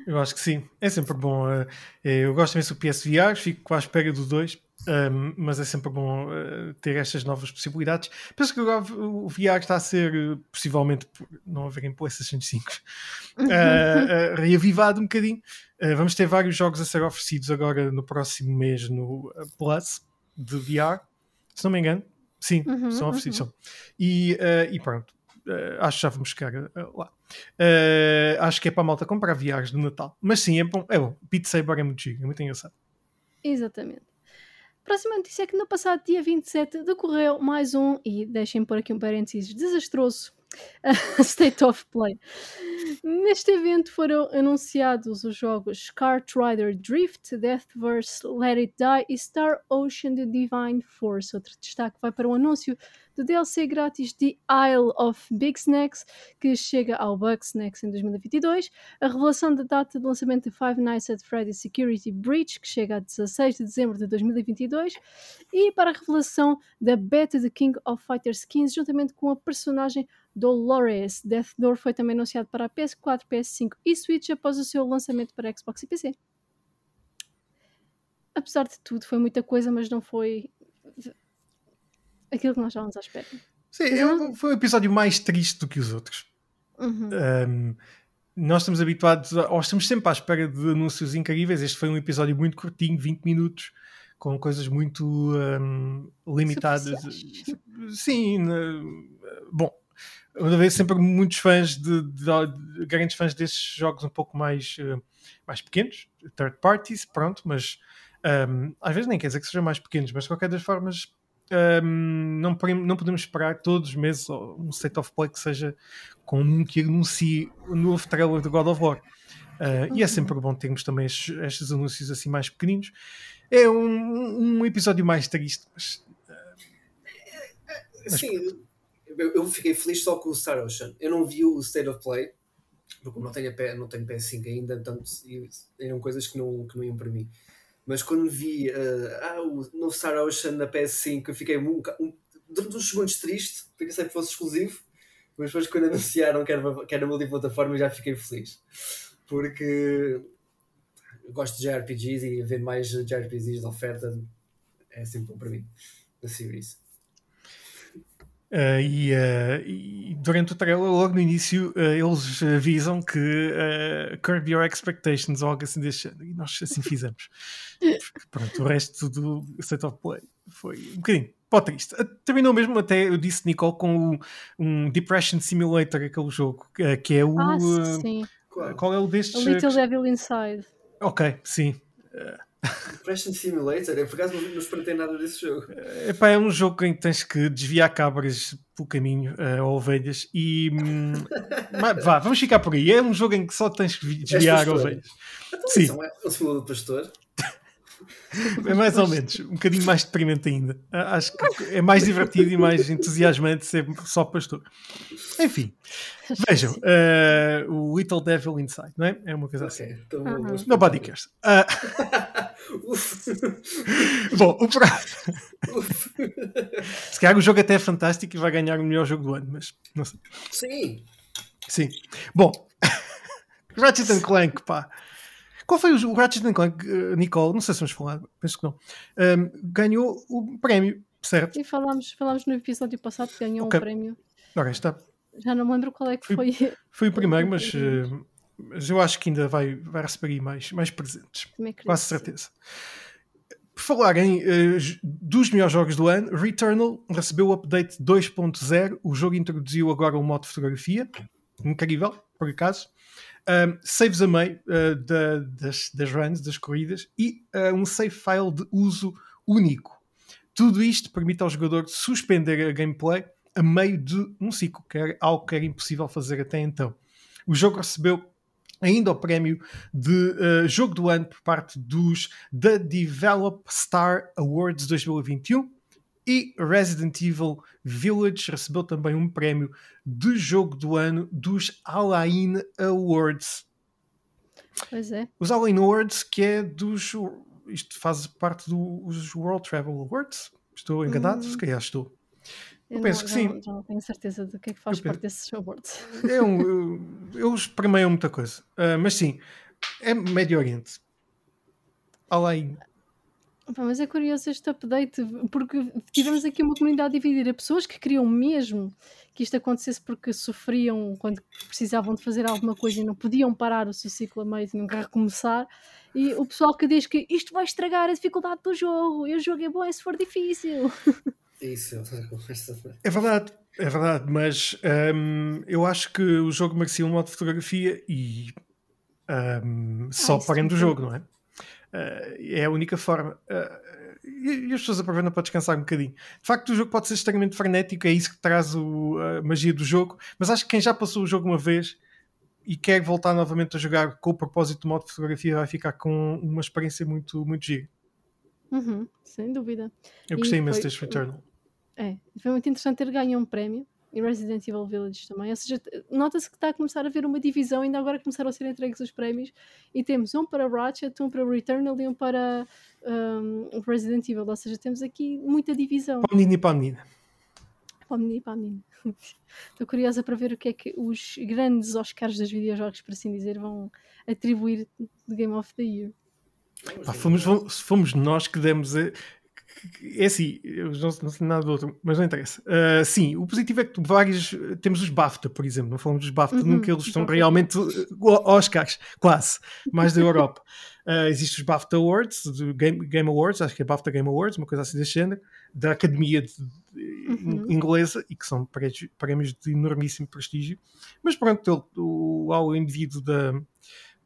Speaker 2: Eu acho que sim, é sempre bom. Uh, eu gosto mesmo do PSVR, fico à espera do 2, um, mas é sempre bom uh, ter estas novas possibilidades. Penso que agora o VR está a ser, uh, possivelmente, por não haver em PlayStation 5, reavivado um bocadinho. vamos ter vários jogos a ser oferecidos agora no próximo mês no Plus de VR, se não me engano. Sim, uhum, são oferecidos. Uhum. São. E, e pronto, uh, acho que já vamos chegar uh, lá. Uh, acho que é para a malta comprar viagens do Natal. Mas sim, é bom. É bom. Beat Saber é muito giro, é muito engraçado.
Speaker 1: Exatamente. Próxima notícia é que no passado dia 27 decorreu mais um, e deixem por aqui um parênteses, desastroso *laughs* State of Play. Neste evento foram anunciados os jogos Kart Rider Drift, Deathverse, Let It Die e Star Ocean The Divine Force. Outro destaque vai para o anúncio do DLC grátis The Isle of Big Snacks, que chega ao Bugsnax em 2022, a revelação da data de lançamento de Five Nights at Freddy's Security Breach, que chega a 16 de dezembro de 2022, e para a revelação da beta de King of Fighters 15, juntamente com a personagem Dolores. Death Door foi também anunciado para a PS4, PS5 e Switch após o seu lançamento para Xbox e PC. Apesar de tudo, foi muita coisa, mas não foi aquilo que nós estávamos à espera.
Speaker 2: Sim, é foi um episódio mais triste do que os outros. Uhum. Um, nós estamos habituados, ou estamos sempre à espera de anúncios incríveis. Este foi um episódio muito curtinho, 20 minutos, com coisas muito um, limitadas. Sim, bom, uma vez sempre muitos fãs de, de, de, grandes fãs desses jogos um pouco mais, uh, mais pequenos, third parties, pronto, mas um, às vezes nem quer dizer que sejam mais pequenos, mas de qualquer das formas um, não, não podemos esperar todos os meses um set of play que seja com um que anuncie o novo trailer de God of War. Uh, e é sempre bom termos também estes, estes, anúncios assim mais pequeninos. É um, um episódio mais triste, mas.
Speaker 3: Uh, Sim, eu, eu, fiquei feliz só com o Star Ocean. Eu não vi o State of Play, porque não tenho, não tenho PS5 ainda, portanto eram coisas que não, que não iam para mim. Mas quando vi uh, ah, o novo Star Ocean na PS5, eu fiquei um, um, durante uns segundos triste, porque pensei que fosse exclusivo. Mas depois, quando anunciaram que era, que era multiplataforma, já fiquei feliz. Porque gosto de JRPGs e ver mais JRPGs de oferta é sempre bom para mim, na series.
Speaker 2: Uh, e, uh, e, durante o trailer, logo no início, uh, eles avisam que curb your expectations ou algo assim deste género. E nós assim fizemos. *laughs* Pronto, o resto do State of Play foi um bocadinho pó triste. Terminou mesmo até, eu disse, Nicole, com o, um Depression Simulator, aquele jogo, que é o.
Speaker 1: Ah, sim.
Speaker 2: Qual é o destes?
Speaker 1: A Little Devil Inside.
Speaker 2: Ok, sim.
Speaker 3: Depression Simulator, eu por acaso não, espreitei nada desse jogo.
Speaker 2: Epá, é um jogo em que tens que desviar cabras pelo caminho, uh, ou ovelhas, e hum, *laughs* vá, vamos ficar por aí. É um jogo em que só tens que desviar ovelhas.
Speaker 3: Então, Sim. É um de pastor.
Speaker 2: É mais ou menos, um bocadinho mais deprimente ainda. Acho que é mais divertido e mais entusiasmante ser só pastor. Enfim, vejam, uh, o Little Devil Inside, não é? É uma coisa okay, assim. Então uh -huh. Nobody cares. Uh, *laughs* bom, o próximo. *laughs* Se calhar o jogo até é fantástico e vai ganhar o melhor jogo do ano, mas não sei.
Speaker 3: Sim.
Speaker 2: Sim. Bom, *laughs* Ratchet Clank, pá. Qual foi o, o Ratchet Clank, uh, Nicole? Não sei se vamos falar, penso que não. Um, ganhou o prémio, certo?
Speaker 1: E falámos, falámos no episódio passado que ganhou okay. um prémio.
Speaker 2: Ok, está.
Speaker 1: Já não me lembro qual é que foi.
Speaker 2: Foi, *laughs* foi o primeiro, mas, uh, mas eu acho que ainda vai, vai receber mais, mais presentes. Quase certeza. Por falar em uh, dos melhores jogos do ano, Returnal recebeu o update 2.0. O jogo introduziu agora o modo fotografia. Incrível, por acaso um, saves a meio uh, da, das, das runs, das corridas e uh, um save file de uso único. Tudo isto permite ao jogador suspender a gameplay a meio de um ciclo, que era algo que era impossível fazer até então. O jogo recebeu ainda o prémio de uh, jogo do ano por parte dos The Develop Star Awards 2021 e Resident Evil Village recebeu também um prémio de jogo do ano dos Alain Awards.
Speaker 1: Pois é.
Speaker 2: Os Halloween Awards, que é dos. Isto faz parte dos World Travel Awards. Estou enganado?
Speaker 1: Hum.
Speaker 2: Se calhar estou.
Speaker 1: Eu
Speaker 2: penso
Speaker 1: não,
Speaker 2: que sim.
Speaker 1: não- já não tenho certeza do que é que faz
Speaker 2: Eu
Speaker 1: parte desses awards.
Speaker 2: É um, *laughs* eu- eles muita coisa. Ah, mas sim, é Médio Oriente. Além.
Speaker 1: Mas é curioso este update, porque tivemos aqui uma comunidade dividida. Pessoas que queriam mesmo que isto acontecesse porque sofriam quando precisavam de fazer alguma coisa e não podiam parar o seu ciclo a meio e nunca recomeçar. E o pessoal que diz que isto vai estragar a dificuldade do jogo e o jogo é bom se for difícil.
Speaker 3: Isso, conversa.
Speaker 2: É verdade, é verdade, mas ahm, eu acho que o jogo merecia um modo de fotografia e ahm, só
Speaker 1: isso
Speaker 2: parando o jogo, não é? Ah, é a única forma. Ah, e, e as pessoas aproveitam para descansar um bocadinho. De facto, o jogo pode ser extremamente frenético, é isso que traz o- a magia do jogo, mas acho que quem já passou o jogo uma vez e quer voltar novamente a jogar com o propósito do modo de fotografia vai ficar com uma experiência muito, muito gira.
Speaker 1: Uhum, sem dúvida.
Speaker 2: Eu
Speaker 1: E
Speaker 2: gostei imenso
Speaker 1: foi-
Speaker 2: deste Returnal.
Speaker 1: É, foi muito interessante ter ganho um prémio e Resident Evil Village também. Ou seja, nota-se que está a começar a haver uma divisão, ainda agora começaram a ser entregues os prémios e temos um para Ratchet, um para Returnal e um para um, Resident Evil. Ou seja, temos aqui muita divisão
Speaker 2: Para o menino e para a menina.
Speaker 1: para o menino e para a menina. *laughs* Estou curiosa para ver o que é que os grandes Oscars dos videojogos, por assim dizer, vão atribuir de Game of the Year.
Speaker 2: Pá, fomos, fomos- nós que demos a. É assim, eu não, não sei nada do outro, mas não interessa. Ah, sim, o positivo é que vários. Temos os BAFTA, por exemplo, não falamos dos BAFTA,
Speaker 1: Uhum,
Speaker 2: nunca eles são
Speaker 1: exatamente.
Speaker 2: realmente uh, Oscars, quase, mais da Europa. *laughs* Ah, Existem os BAFTA Awards, Game, Game Awards, acho que é BAFTA Game Awards, uma coisa assim desse género, da Academia de-
Speaker 1: Uhum.
Speaker 2: Inglesa, e que são prémios, prémios de enormíssimo prestígio. Mas pronto, ele- o, ao indivíduo da,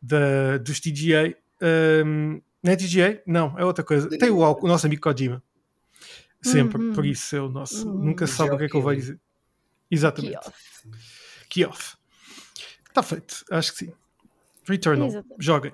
Speaker 2: da, dos TGA. um, não é TGA? Não, é outra coisa. Tem o, o nosso amigo Kojima. Sempre,
Speaker 1: Uhum.
Speaker 2: por isso é o nosso.
Speaker 1: Uhum.
Speaker 2: Nunca se sabe o que é que ele vai dizer. Exatamente.
Speaker 1: Kioff.
Speaker 2: Kioff. Está feito, acho que sim. Returnal,
Speaker 1: Exatamente.
Speaker 2: joguem.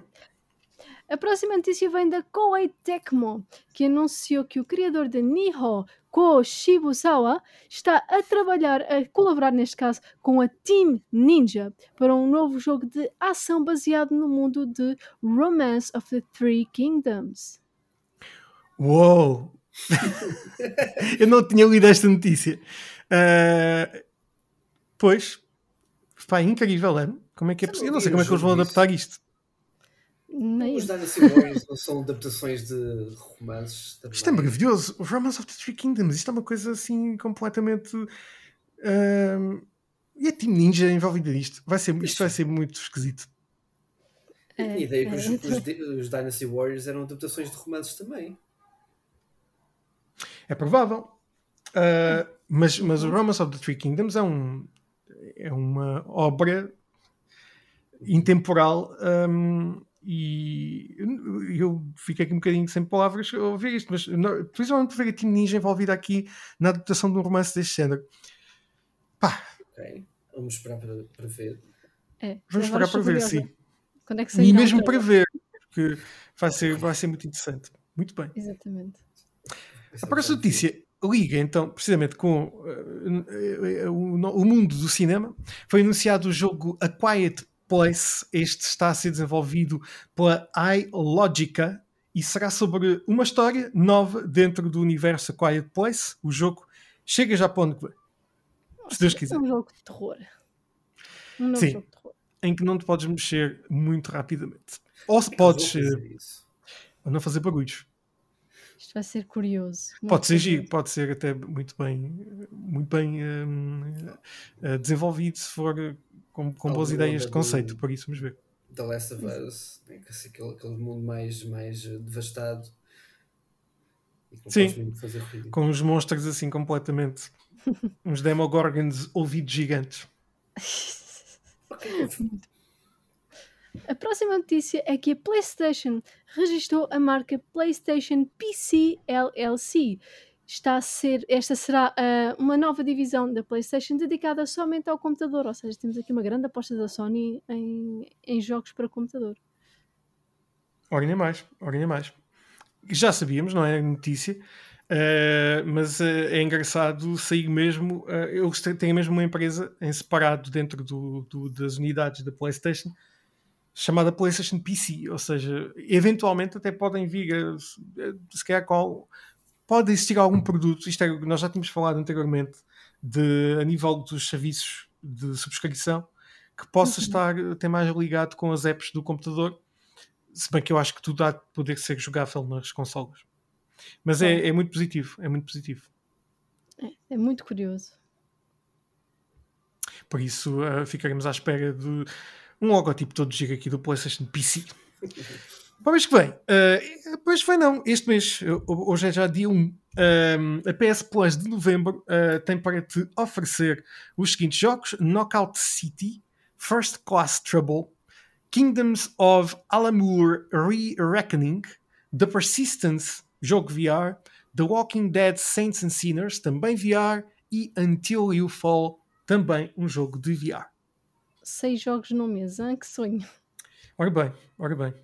Speaker 1: A próxima notícia vem da Koei Tecmo, que anunciou que o criador de Niho, Ko Shibusawa, está a trabalhar, a colaborar neste caso, com a Team Ninja para um novo jogo de ação baseado no mundo de Romance of the Three Kingdoms.
Speaker 2: Uou! *laughs* Eu não tinha lido esta notícia. Ah, pois, pá, incrível, é? Como é que é
Speaker 3: Eu não
Speaker 2: possível? Eu não sei como é que eles vão adaptar isto.
Speaker 1: Nem
Speaker 3: Os Dynasty Warriors não são adaptações de romances. também.
Speaker 2: Isto é maravilhoso. O Romance of the Three Kingdoms. Isto é uma coisa assim completamente. ahm, E a Team Ninja envolvida nisto. Vai ser, isto vai ser muito esquisito.
Speaker 3: Eu tinha ideia que os,
Speaker 1: é.
Speaker 3: os, di- os Dynasty Warriors eram adaptações de romances também.
Speaker 2: É provável. Ah, mas, mas o Romance of the Three Kingdoms é, um, é uma obra intemporal. ahm, e eu- fiquei aqui um bocadinho sem palavras a ouvir isto, mas não- principalmente ver a Team Ninja envolvida aqui na adaptação de um romance deste género. Pá,
Speaker 3: Ok. Vamos esperar para, para ver.
Speaker 1: É,
Speaker 2: vamos esperar para ver, sim.
Speaker 1: Quando é que
Speaker 2: E mesmo para ver, porque vai ser, vai ser muito interessante. Muito bem.
Speaker 1: Exatamente.
Speaker 2: A próxima notícia liga então precisamente com eh, o, no- o mundo do cinema. Foi anunciado o jogo A Quiet Place. Este está a ser desenvolvido pela iLogica e será sobre uma história nova dentro do universo Quiet Place. O jogo chega já para onde vem. Se Deus quiser.
Speaker 1: É um jogo de terror. Um novo
Speaker 2: Sim.
Speaker 1: jogo de terror.
Speaker 2: Em que não te podes mexer muito rapidamente. Ou se
Speaker 3: é
Speaker 2: podes eh,
Speaker 3: isso?
Speaker 2: não fazer barulhos.
Speaker 1: Isto vai ser curioso. muito
Speaker 2: Pode ser giro, pode ser até muito bem, muito bem hum, eh, desenvolvido se for eh, com, com boas ideias de conceito,
Speaker 3: do-
Speaker 2: por isso vamos ver.
Speaker 3: The Last of Us, né, que é aquele, aquele mundo mais, mais eh, devastado. E
Speaker 2: Sim. Com os monstros assim completamente, *laughs* uns Demogorgons ouvidos gigantes. *laughs*
Speaker 3: Ok,
Speaker 1: A próxima notícia é que a PlayStation registrou a marca PlayStation PC LLC. Está a ser, esta será ah, uma nova divisão da PlayStation dedicada somente ao computador, ou seja, temos aqui uma grande aposta da Sony em, em jogos para computador.
Speaker 2: Ora nem mais, ora nem mais. Já sabíamos, não é notícia, eh, mas eh, é engraçado sair mesmo. eh, eles têm mesmo uma empresa em separado dentro do- do- das unidades da PlayStation chamada PlayStation PC, ou seja, eventualmente até podem vir se calhar qual, pode existir algum produto, isto é, nós já tínhamos falado anteriormente, de, a nível dos serviços de subscrição, que possa uhum. estar até mais ligado com as apps do computador, se bem que eu acho que tudo há de poder ser jogável nas consolas. Mas é, é, muito positivo, é muito positivo.
Speaker 1: É, é muito curioso.
Speaker 2: Por isso uh, ficaremos à espera de um logotipo todo giro aqui do PlayStation PC. Para o mês que vem, uh, pois foi não, este mês, hoje é já dia 1, um, a PS Plus de novembro uh, tem para te oferecer os seguintes jogos: Knockout City, First Class Trouble, Kingdoms of Alamur Re-Reckoning, The Persistence, jogo VR, The Walking Dead Saints and Sinners, também VR, e Until You Fall, também um jogo de VR.
Speaker 1: Seis jogos no mês, hein? que sonho.
Speaker 2: Ora bem, ora bem.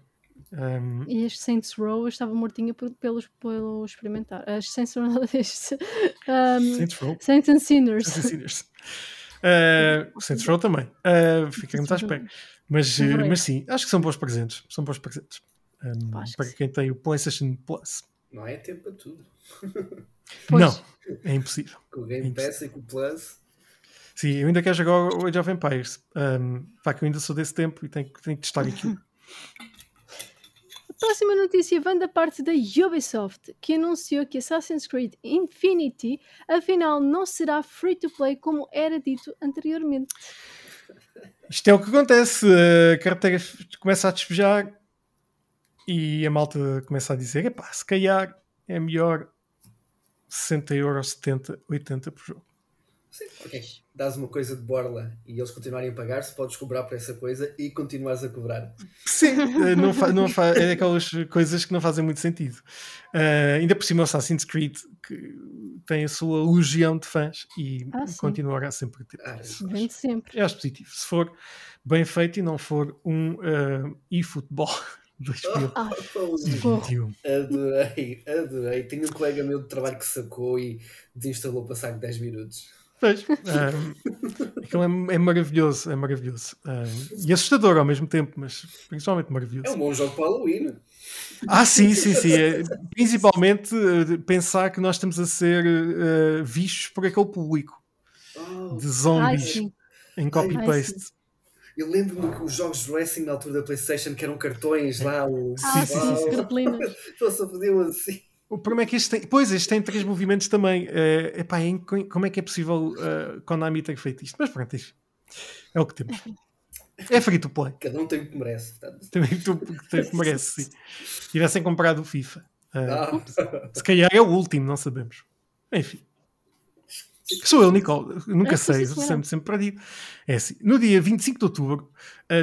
Speaker 1: Um... E este Saints Row eu estava mortinha por, pelo, pelo experimentar. As Saints Row, *laughs* este, um, Saints Row. Saints and Sinners. Saints and Sinners.
Speaker 2: Uh, Saints Row também. Uh, Fiquemos à espera. Mas, uh, mas sim, acho que são bons presentes. São bons presentes. Um, para que quem tem o PlayStation Plus.
Speaker 3: Não é tempo para tudo.
Speaker 2: Não, é impossível.
Speaker 3: Com o Game
Speaker 2: é
Speaker 3: Pass e com o Plus.
Speaker 2: Sim, eu ainda quero jogar o Age of Empires. Um, pá, que eu ainda sou desse tempo e tenho, tenho que testar aquilo. *laughs*
Speaker 1: A próxima notícia vem da parte da Ubisoft, que anunciou que Assassin's Creed Infinity afinal não será free to play como era dito anteriormente.
Speaker 2: Isto é o que acontece. A carteira começa a despejar e a malta começa a dizer: epá, se calhar é melhor 60 euros, 70, 80 por jogo.
Speaker 3: Sim, ok. Dás uma coisa de borla e eles continuarem a pagar, se podes cobrar por essa coisa e continuares a cobrar.
Speaker 2: Sim, eh, não fa não fa é aquelas coisas que não fazem muito sentido. Uh, ainda por cima, o Assassin's Creed que tem a sua legião de fãs e ah, continuará sempre a ter. Ah,
Speaker 1: sempre.
Speaker 2: É positivo. Se for bem feito e não for um uh, e-futebol
Speaker 3: 2021. *laughs* adorei, adorei. Tenho um colega meu de trabalho que sacou e desinstalou passar 10 minutos.
Speaker 2: Pois, um, aquilo é, é, maravilhoso, é maravilhoso. Um, e assustador ao mesmo tempo, mas principalmente maravilhoso. É
Speaker 3: um bom jogo para Halloween.
Speaker 2: Ah, sim, sim, sim. É, principalmente uh, pensar que nós estamos a ser uh, vistos por aquele público oh. de zombies Ai, em copy-paste.
Speaker 3: Eu lembro-me que os jogos de wrestling na altura da PlayStation, que eram cartões lá, o.
Speaker 1: Ah, sim, sim, sim.
Speaker 3: Cartolinas. *laughs* Só faziam assim.
Speaker 2: O problema é que este tem. Pois, este tem três movimentos também. Uh, epá, como é que é possível uh, Konami ter feito isto? Mas pronto, é o que temos. É free to play.
Speaker 3: Cada um tem o que merece.
Speaker 2: Tem o que merece, sim. Tivessem comprado o FIFA. Uh, se calhar é o último, não sabemos. Enfim. Sou eu, Nicole. Nunca sei, sempre, sempre perdido. É assim. No dia 25 de outubro,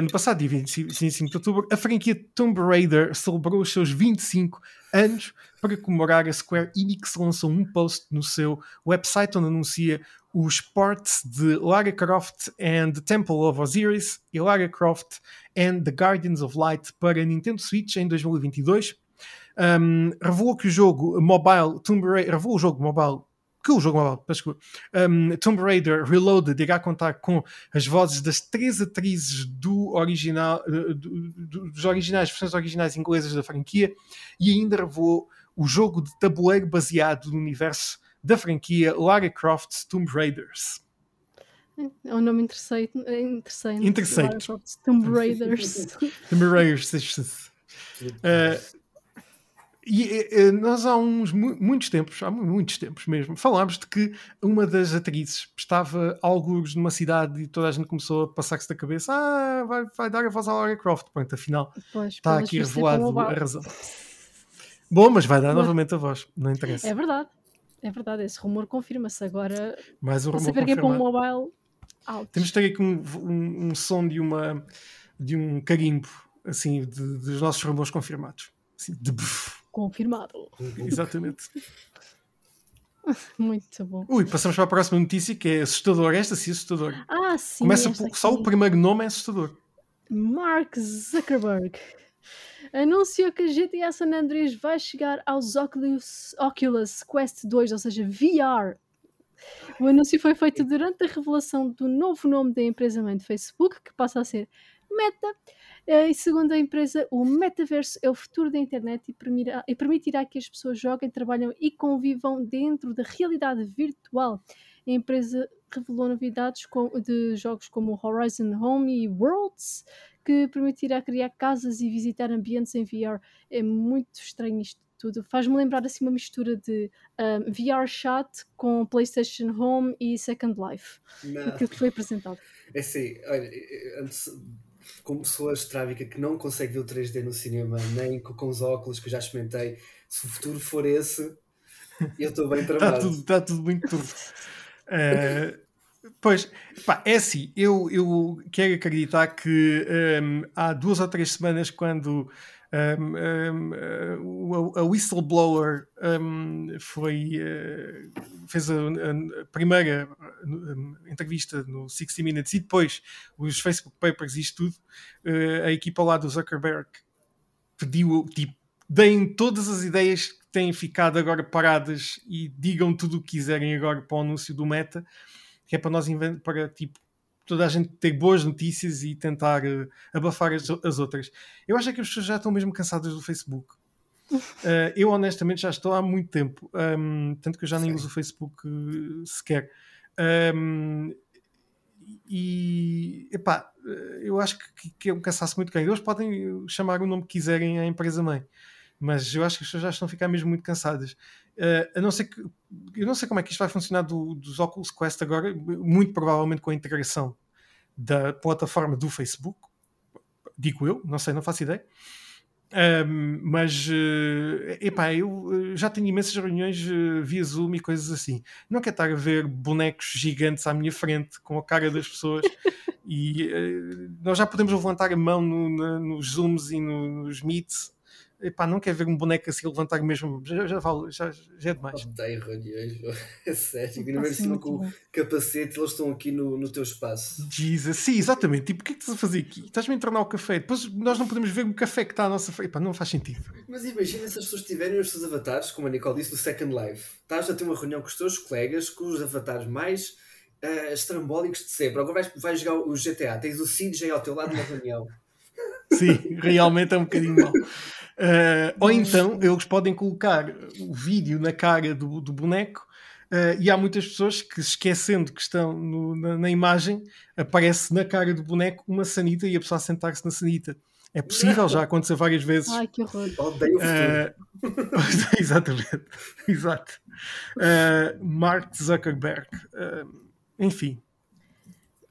Speaker 2: no passado dia 25 de outubro, a franquia Tomb Raider celebrou os seus 25 anos. Para comemorar, a Square Enix lançou um post no seu website onde anuncia os ports de Lara Croft and the Temple of Osiris e Lara Croft and the Guardians of Light para Nintendo Switch em 2022. Um, revelou que o jogo mobile Tomb Raider revelou o jogo mobile que o jogo mobile, desculpa, um, Tomb Raider Reloaded irá contar com as vozes das três atrizes do original, do, do, dos originais, versões originais inglesas da franquia e ainda revelou o jogo de tabuleiro baseado no universo da franquia Lara Croft Tomb Raiders.
Speaker 1: É um nome interessante. Interessante.
Speaker 2: interessante.
Speaker 1: Tomb Raiders. *laughs*
Speaker 2: Tomb Raiders. Uh, *laughs* e nós há uns muitos tempos, há muitos tempos mesmo, falámos de que uma das atrizes estava alguns numa cidade e toda a gente começou a passar-se da cabeça: ah, vai, vai dar a voz à Lara Croft. Pronto, afinal pois, está aqui revelado a razão. Bom, mas vai dar novamente a voz, não interessa.
Speaker 1: É verdade, é verdade, esse rumor confirma-se agora.
Speaker 2: Mais um rumor
Speaker 1: saber que é para um mobile.
Speaker 2: Temos de ter aqui um, um, um, som de, uma, de um carimbo, assim, de, dos nossos rumores confirmados. Assim, de
Speaker 1: confirmado. *laughs*
Speaker 2: Exatamente.
Speaker 1: Muito bom.
Speaker 2: Ui, passamos para a próxima notícia que é assustador. Esta sim, assustador.
Speaker 1: Ah, sim.
Speaker 2: Começa por, só o primeiro nome é assustador.
Speaker 1: Mark Zuckerberg anunciou que a GTA San Andreas vai chegar aos Oculus, Oculus Quest 2, ou seja, VR. O anúncio foi feito durante a revelação do novo nome da empresa mãe de Facebook, que passa a ser Meta. Eh, e segundo a empresa, o metaverso é o futuro da internet e permitirá, que as pessoas joguem, trabalhem e convivam dentro da realidade virtual. A empresa revelou novidades de jogos como Horizon Home e Worlds, que permitirá criar casas e visitar ambientes em VR. É muito estranho isto tudo. Faz-me lembrar assim uma mistura de um, VR Chat com PlayStation Home e Second Life. Não. Aquilo que foi apresentado.
Speaker 3: É assim, olha, antes, como pessoa estrábica que não consegue ver o 3D no cinema, nem com, os óculos que eu já experimentei, se o futuro for esse, eu estou bem *laughs*
Speaker 2: tramado. Está tudo, está tudo muito turvo. Uh, Pois, pá, é assim, eu, eu quero acreditar que um, há duas ou três semanas, quando um, um, a, a, whistleblower hum, foi, uh, fez a, a primeira hum, entrevista no 60 Minutes e depois os Facebook Papers e isto tudo, uh, a equipa lá do Zuckerberg pediu, tipo, deem todas as ideias que têm ficado agora paradas e digam tudo o que quiserem agora para o anúncio do Meta que é para nós para tipo toda a gente ter boas notícias e tentar uh, abafar as, as, outras. Eu acho que as pessoas já estão mesmo cansadas do Facebook. Uh, *laughs* eu honestamente já estou há muito tempo, um, tanto que eu já nem Sim. uso o Facebook uh, sequer. Um, e epá, eu acho que, que é um cansaço muito grande. Eles podem chamar o nome que quiserem à empresa mãe, mas eu acho que as pessoas já estão a ficar mesmo muito cansadas. Uh, a não ser que eu não sei como é que isto vai funcionar do, dos Oculus Quest agora, muito provavelmente com a integração da plataforma do Facebook, digo eu, não sei, não faço ideia. Um, mas uh, epá, eu já tenho imensas reuniões uh, via Zoom e coisas assim. Não quero estar a ver bonecos gigantes à minha frente com a cara das pessoas *laughs* e uh, nós já podemos levantar a mão no, no, nos Zooms e no, nos Meets epá, não quer ver um boneco assim levantar mesmo, já, já, vale, já, já é demais.
Speaker 3: Odeio reuniões, *laughs* é sério, meio cima com o capacete, eles estão aqui no, no teu espaço.
Speaker 2: Jesus, sim, exatamente, tipo, o que é que estás a fazer aqui? Estás-me a entornar o café, depois nós não podemos ver o café que está à nossa frente, epá, não faz sentido.
Speaker 3: Mas imagina se as pessoas tiverem os seus avatares, como a Nicole disse, no Second Life. Estás a ter uma reunião com os teus colegas, com os avatares mais uh, estrambólicos de sempre. Agora vais, vais jogar o GTA, tens o CJ ao teu lado na reunião.
Speaker 2: Sim, realmente é um bocadinho mal. Uh, ou então eles podem colocar o vídeo na cara do, do boneco uh, e há muitas pessoas que, esquecendo que estão no, na, na, imagem, aparece na cara do boneco uma sanita e a pessoa sentar-se na sanita. É possível, já aconteceu várias vezes.
Speaker 1: Ai, que horror.
Speaker 3: Uh, *laughs*
Speaker 2: exatamente. *laughs* Exato. Mark Zuckerberg. enfim.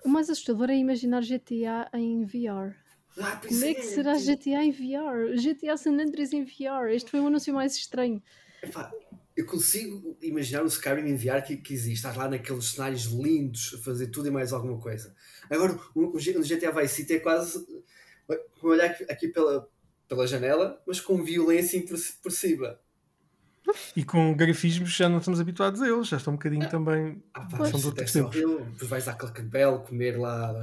Speaker 1: O mais assustador é imaginar GTA em VR. Ah, Como é que será GTA em VR? GTA San Andreas em VR? Este foi o anúncio mais estranho.
Speaker 3: Epá, eu consigo imaginar o Skyrim em VR que, que existe. Estás lá naqueles cenários lindos a fazer tudo e mais alguma coisa. Agora, o, o GTA Vice City é quase. Vou olhar aqui, aqui pela, pela janela, mas com violência por, por cima.
Speaker 2: E com grafismos já não estamos habituados a eles, já estão um bocadinho ah, também.
Speaker 3: Ah, pá, são de outros tempos. Depois vais à Clacambel comer lá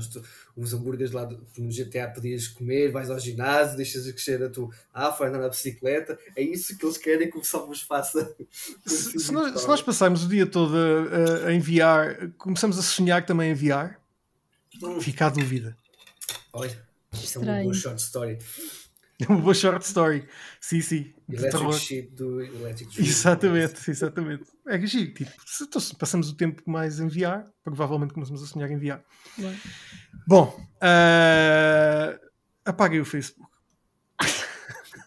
Speaker 3: os hambúrgueres lá do, no GTA podias comer, vais ao ginásio, deixas crescer a tua afro, andar na bicicleta. É isso que eles querem que o pessoal vos faça.
Speaker 2: Se, se, nós, se nós passarmos o dia todo a, a, enviar, começamos a sonhar também a enviar, hum. fica a dúvida.
Speaker 3: Olha, isto é uma boa short story.
Speaker 2: É uma boa short story. Sim, sim.
Speaker 3: Electric Sheep do Electric
Speaker 2: Sheep. Exatamente, exatamente. É que giro. Tipo, se então, passamos o tempo mais a enviar, provavelmente começamos a sonhar em enviar. Bem. Bom, uh, apaguei o Facebook. *laughs*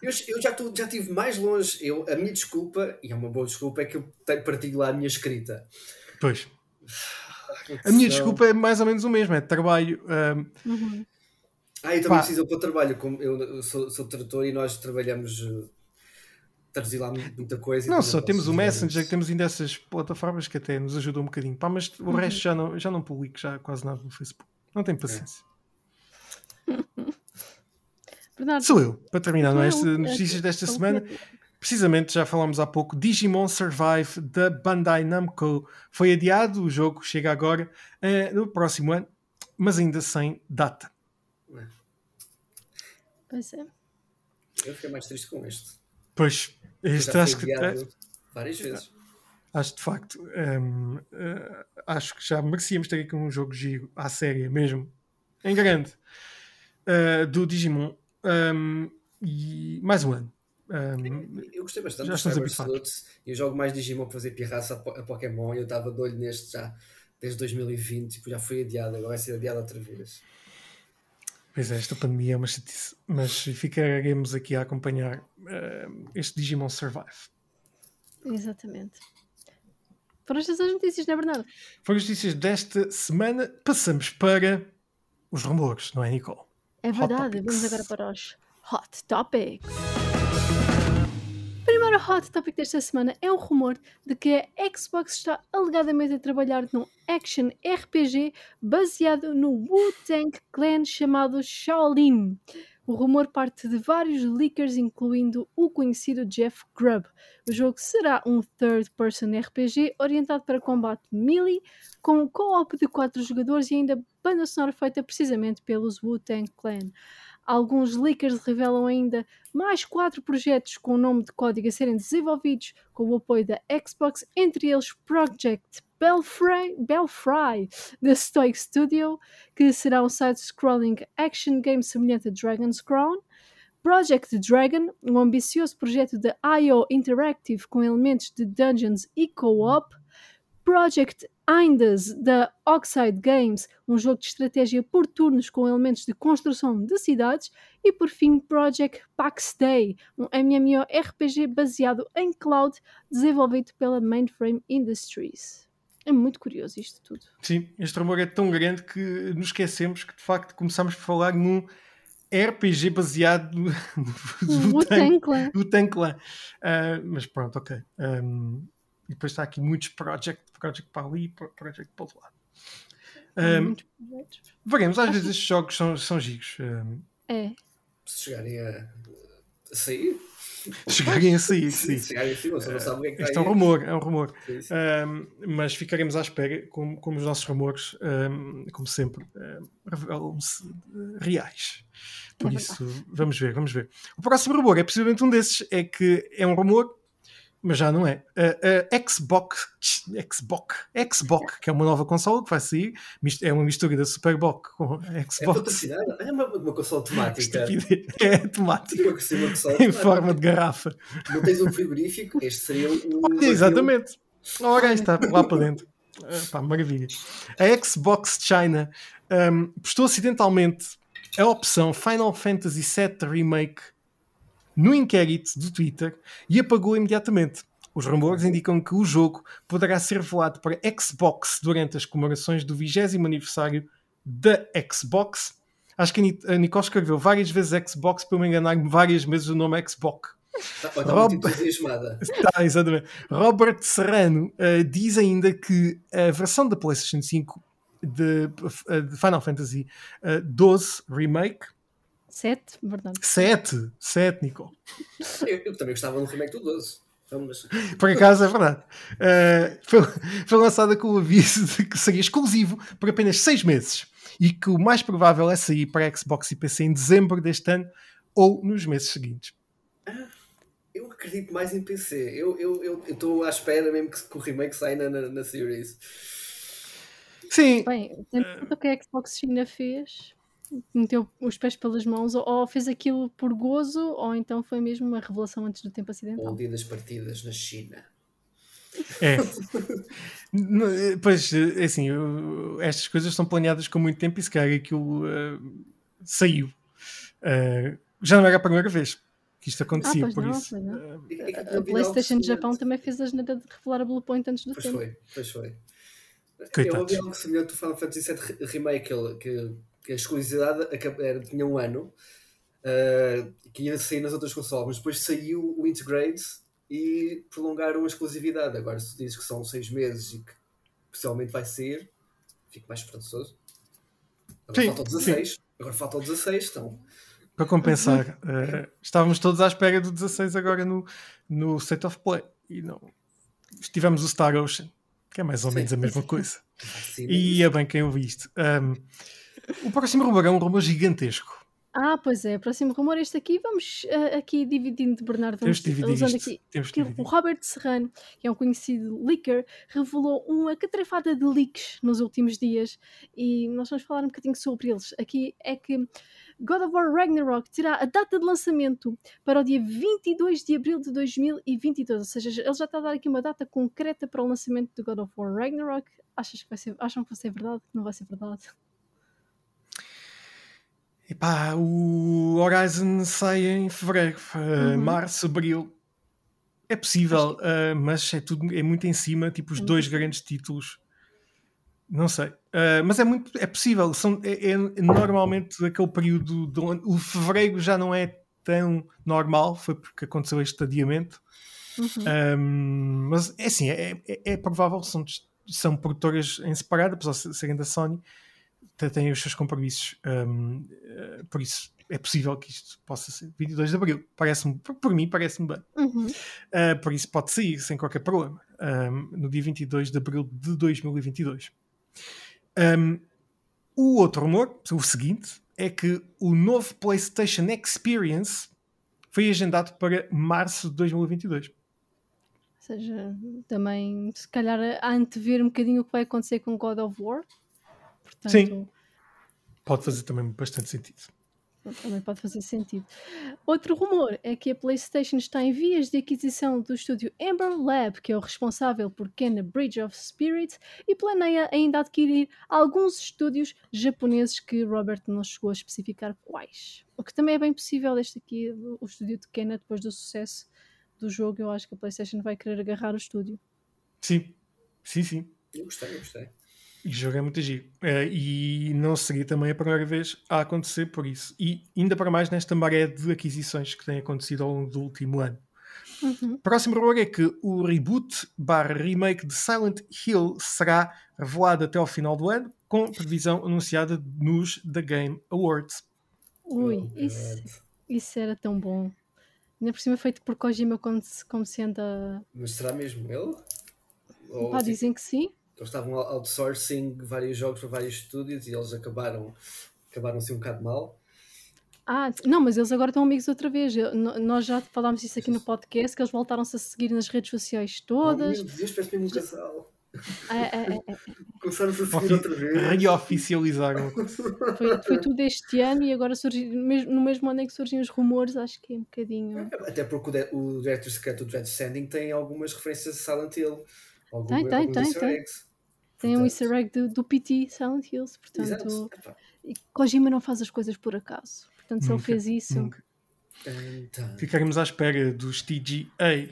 Speaker 3: Eu, eu já, tô, já estive mais longe. Eu, a minha desculpa, e é uma boa desculpa, é que eu partilho lá a minha escrita.
Speaker 2: Pois. A minha desculpa é mais ou menos o mesmo, é trabalho. Um,
Speaker 3: uhum. Ah, eu também preciso para o trabalho. Como eu sou, sou tradutor e nós trabalhamos. Uh, traduzir lá muita coisa.
Speaker 2: Não, só temos o Messenger, temos ainda essas plataformas que até nos ajudam um bocadinho. Pá, mas o uhum. resto já não, já não publico já quase nada no Facebook. Não tenho paciência. *laughs* É. Sou eu, para terminar não é? As notícias desta semana. Precisamente, já falámos há pouco, Digimon Survive da Bandai Namco foi adiado. O jogo chega agora uh, no próximo ano, mas ainda sem data.
Speaker 1: Pois é.
Speaker 3: Eu fiquei mais triste com este.
Speaker 2: Pois, este acho que.
Speaker 3: Várias vezes.
Speaker 2: Acho de facto. Um, uh, eh, acho que já merecíamos ter aqui um jogo giro à série mesmo. Em grande. uh, do Digimon. Um, e mais um ano. Um,
Speaker 3: eu gostei bastante
Speaker 2: já
Speaker 3: do
Speaker 2: estamos
Speaker 3: Cyber Sleuth. Eu jogo mais Digimon para fazer pirraça a, Pokémon e eu estava de olho neste já desde 2020 e tipo, já foi adiado, agora vai ser adiado outra vez.
Speaker 2: Pois é, esta pandemia é uma chatice, mas ficaremos aqui a acompanhar uh, este Digimon Survive.
Speaker 1: Exatamente. Foram estas as notícias, não é, Bernardo?
Speaker 2: Foram as notícias desta semana. Passamos para os rumores, não é, Nicole?
Speaker 1: É verdade, vamos agora para os Hot Topics. O primeiro Hot Topic desta semana é o rumor de que a Xbox está alegadamente a trabalhar num action RPG baseado no Wu-Tang Clan chamado Shaolin. O rumor parte de vários leakers, incluindo o conhecido Jeff Grubb. O jogo será um third-person RPG orientado para combate melee, com um co-op de 4 jogadores e ainda banda sonora feita precisamente pelos Wu-Tang Clan. Alguns leakers revelam ainda mais quatro projetos com o nome de código a serem desenvolvidos com o apoio da Xbox, entre eles Project Belfry, Belfry da Stoic Studio, que será um side-scrolling action game semelhante a Dragon's Crown. Project Dragon, um ambicioso projeto da IO Interactive com elementos de dungeons e co-op. Project Indes da Oxide Games, um jogo de estratégia por turnos com elementos de construção de cidades. E por fim, Project Pax Day, um MMORPG baseado em cloud desenvolvido pela Mainframe Industries. É muito curioso isto tudo.
Speaker 2: Sim, este rumor é tão grande que nos esquecemos que de facto começamos por falar num RPG baseado no,
Speaker 1: no Clan.
Speaker 2: Clan. Uh, mas pronto, ok. Um, e depois está aqui muitos project, project para ali, project para o outro lado. Um, veremos, às vezes estes jogos são, são gigos. Um,
Speaker 1: é.
Speaker 3: Se chegarem a, a sair,
Speaker 2: chegarem a sair, *laughs* sim.
Speaker 3: chegarem a sair, você não sabe o que é que
Speaker 2: Isto é um rumor, é um rumor. Um, mas ficaremos à espera, como, como os nossos rumores, um, como sempre, um, revelam-se reais. Por é isso, vamos ver, vamos ver. O próximo rumor é precisamente um desses, é que é um rumor mas já não é. A, a Xbox, Xbox, Xbox, que é uma nova consola que vai sair, é uma mistura da Superbox com a Xbox.
Speaker 3: É, é uma, uma console automática.
Speaker 2: É automática. Em forma de garrafa.
Speaker 3: Não tens um frigorífico? Este seria um.
Speaker 2: exatamente. Ora, está lá para dentro. Pá, maravilha. A Xbox China um, postou acidentalmente a opção Final Fantasy VII Remake no inquérito do Twitter e apagou imediatamente. Os rumores indicam que o jogo poderá ser revelado para Xbox durante as comemorações do 20 aniversário da Xbox. Acho que a Nicole escreveu várias vezes Xbox para eu me enganar várias vezes o nome Xbox.
Speaker 3: Está, está Rob... muito entusiasmada.
Speaker 2: Está, *laughs* exatamente. Robert Serrano uh, diz ainda que a versão da PlayStation 5 de, de Final Fantasy uh, 12 Remake
Speaker 1: Sete, verdade.
Speaker 2: Sete, sete, Nicole.
Speaker 3: Eu, eu também gostava do remake do 12.
Speaker 2: Por acaso é verdade. Uh, foi, foi lançada com o aviso de que seria exclusivo por apenas seis meses e que o mais provável é sair para Xbox e PC em dezembro deste ano ou nos meses seguintes.
Speaker 3: Ah, eu acredito mais em PC. Eu estou à espera mesmo que, que o remake saia na, na, na Series.
Speaker 2: Sim.
Speaker 1: Bem, o que a Xbox China fez meteu os pés pelas mãos, ou, fez aquilo por gozo, ou então foi mesmo uma revelação antes do tempo acidental.
Speaker 3: Ou o dia das partidas na China.
Speaker 2: É. *laughs* pois, é assim, estas coisas são planeadas com muito tempo e se calhar aquilo uh, saiu. Uh, já não era a primeira vez que isto acontecia, ah, por não, isso.
Speaker 1: Uh, a PlayStation de Japão também fez a geneira de revelar a Blue Point antes do
Speaker 3: pois
Speaker 1: tempo.
Speaker 3: Foi, pois foi.
Speaker 2: Coitados.
Speaker 3: Eu ouvi algo semelhante do Final Fantasy VII Remake, que que a exclusividade era, tinha um ano, uh, que ia sair nas outras consoles, mas depois saiu o Integrate e prolongaram a exclusividade. Agora, se dizes que são seis meses e que possivelmente vai sair, fico mais esperançoso. Agora faltam 16. Sim. Agora faltam 16, então.
Speaker 2: Para compensar, uh, estávamos todos à espera do 16 agora no, no State of Play e não. Estivemos o Star Ocean, que é mais ou menos a mesma coisa. *laughs* e é bem quem ouvi isto. Um, o próximo rumor é um rumor gigantesco.
Speaker 1: Ah, pois é, próximo rumor, este aqui, vamos uh, aqui dividindo de Bernardo,
Speaker 2: Temos
Speaker 1: vamos
Speaker 2: dividir
Speaker 1: usando
Speaker 2: isto.
Speaker 1: aqui.
Speaker 2: Temos
Speaker 1: Que o. Robert Serrano, que é um conhecido leaker, revelou uma catrafada de leaks nos últimos dias e nós vamos falar um bocadinho sobre eles. Aqui é que God of War Ragnarok terá a data de lançamento para o dia 22 de abril de 2022, ou seja, ele já está a dar aqui uma data concreta para o lançamento do God of War Ragnarok. Achas que vai ser, acham que vai ser verdade? Que não vai ser verdade?
Speaker 2: Epá, o Horizon sai em fevereiro, uh,
Speaker 1: Uhum.
Speaker 2: março, abril. É possível, uh, mas é, tudo, é muito em cima, tipo os
Speaker 1: muito
Speaker 2: dois grandes títulos. Não sei. Uh, mas é muito é possível. São, é, é normalmente aquele período de onde o fevereiro já não é tão normal, foi porque aconteceu este adiamento.
Speaker 1: Uhum.
Speaker 2: Um, mas é assim, é, é, é provável, são, são produtoras em separado, apesar de serem da Sony, têm os seus compromissos. um, eh, por isso é possível que isto possa ser 22 de Abril. Parece-me, por, por mim, parece-me bem.
Speaker 1: Uhum.
Speaker 2: Uh, por isso pode sair sem qualquer problema. um, no dia 22 de Abril de 2022. Um, o outro rumor, o seguinte, é que o novo PlayStation Experience foi agendado para março de 2022.
Speaker 1: Ou seja, também se calhar a antever um bocadinho o que vai acontecer com God of War. Portanto,
Speaker 2: Sim. Pode fazer também bastante sentido.
Speaker 1: também pode fazer sentido. Outro rumor é que a PlayStation está em vias de aquisição do estúdio Ember Lab, que é o responsável por Kena Bridge of Spirits, e planeia ainda adquirir alguns estúdios japoneses que Robert não chegou a especificar quais. O que também é bem possível, este aqui, o estúdio de Kena, depois do sucesso do jogo, eu acho que a PlayStation vai querer agarrar o estúdio.
Speaker 2: Sim, sim, sim.
Speaker 3: Eu gostei, eu gostei.
Speaker 2: E o jogo é muito giro. Eh, e não seria também a primeira vez a acontecer por isso. E ainda para mais nesta maré de aquisições que tem acontecido ao longo do último ano.
Speaker 1: Uhum.
Speaker 2: Próximo rumor é que o reboot barra remake de Silent Hill será revelado até ao final do ano, com previsão anunciada nos The Game Awards.
Speaker 1: Ui,
Speaker 3: Oh,
Speaker 1: isso, isso era tão bom. Ainda por cima feito por Kojima como se, como se anda.
Speaker 3: Mas será mesmo ele? Ou
Speaker 1: Pá,
Speaker 3: tipo,
Speaker 1: dizem que sim.
Speaker 3: Eles estavam outsourcing vários jogos para vários estúdios e eles acabaram acabaram assim um bocado mal.
Speaker 1: Ah, não, mas eles agora estão amigos outra vez. Eu- nós já falámos isso aqui no podcast, que eles voltaram-se a seguir nas redes sociais
Speaker 3: Oh,
Speaker 1: todas.
Speaker 3: meu Deus, parece mesmo um casal.
Speaker 1: É, é, é, é.
Speaker 3: Começaram-se a seguir
Speaker 2: Ofi-
Speaker 3: outra vez.
Speaker 2: Reoficializaram.
Speaker 1: Foi, foi tudo este ano e agora surgi, mesmo- no mesmo ano em que surgem os rumores, acho que é um bocadinho.
Speaker 3: Até porque o, de, o Director's Cut do Dread Standing tem algumas referências a Silent Hill. Algum,
Speaker 1: Tem, tem,
Speaker 3: alguns
Speaker 1: tem,
Speaker 3: easter
Speaker 1: tem. um easter egg do, do PT Silent Hills, portanto.
Speaker 3: Exato.
Speaker 1: E Kojima não faz as coisas por acaso. Portanto, se ele
Speaker 2: Nunca,
Speaker 1: fez isso.
Speaker 2: Nunca.
Speaker 3: então,
Speaker 2: Ficaremos à espera dos TGA.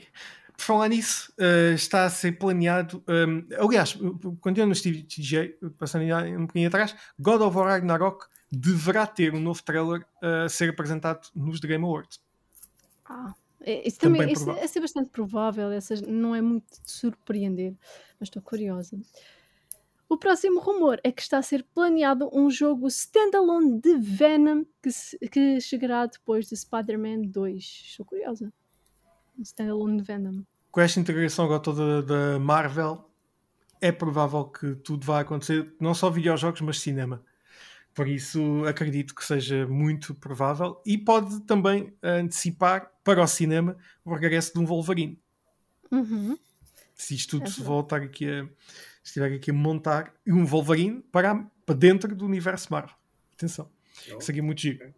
Speaker 2: Por falar nisso, eh, está a ser planeado. ehm, aliás, continuando nos TGA, passando um bocadinho atrás, God of War Ragnarok deverá ter um novo trailer a ser apresentado nos The Game Awards.
Speaker 1: Ah, é- isso
Speaker 2: Também
Speaker 1: também isso
Speaker 2: provável.
Speaker 1: é ser bastante provável, essas, não é muito de surpreender, mas estou curiosa. O próximo rumor é que está a ser planeado um jogo standalone de Venom que, se- que chegará depois de Spider-Man 2. Estou curiosa. Um standalone de Venom.
Speaker 2: Com esta integração agora toda da Marvel, é provável que tudo vá acontecer, não só videojogos, mas cinema. Por isso, acredito que seja muito provável e pode também antecipar para o cinema o regresso de um Wolverine.
Speaker 1: Uhum.
Speaker 2: se isto tudo
Speaker 1: É
Speaker 2: se voltar aqui a estiver aqui a montar um Wolverine para, para dentro do universo Marvel. Atenção,
Speaker 3: não.
Speaker 2: seria muito giro.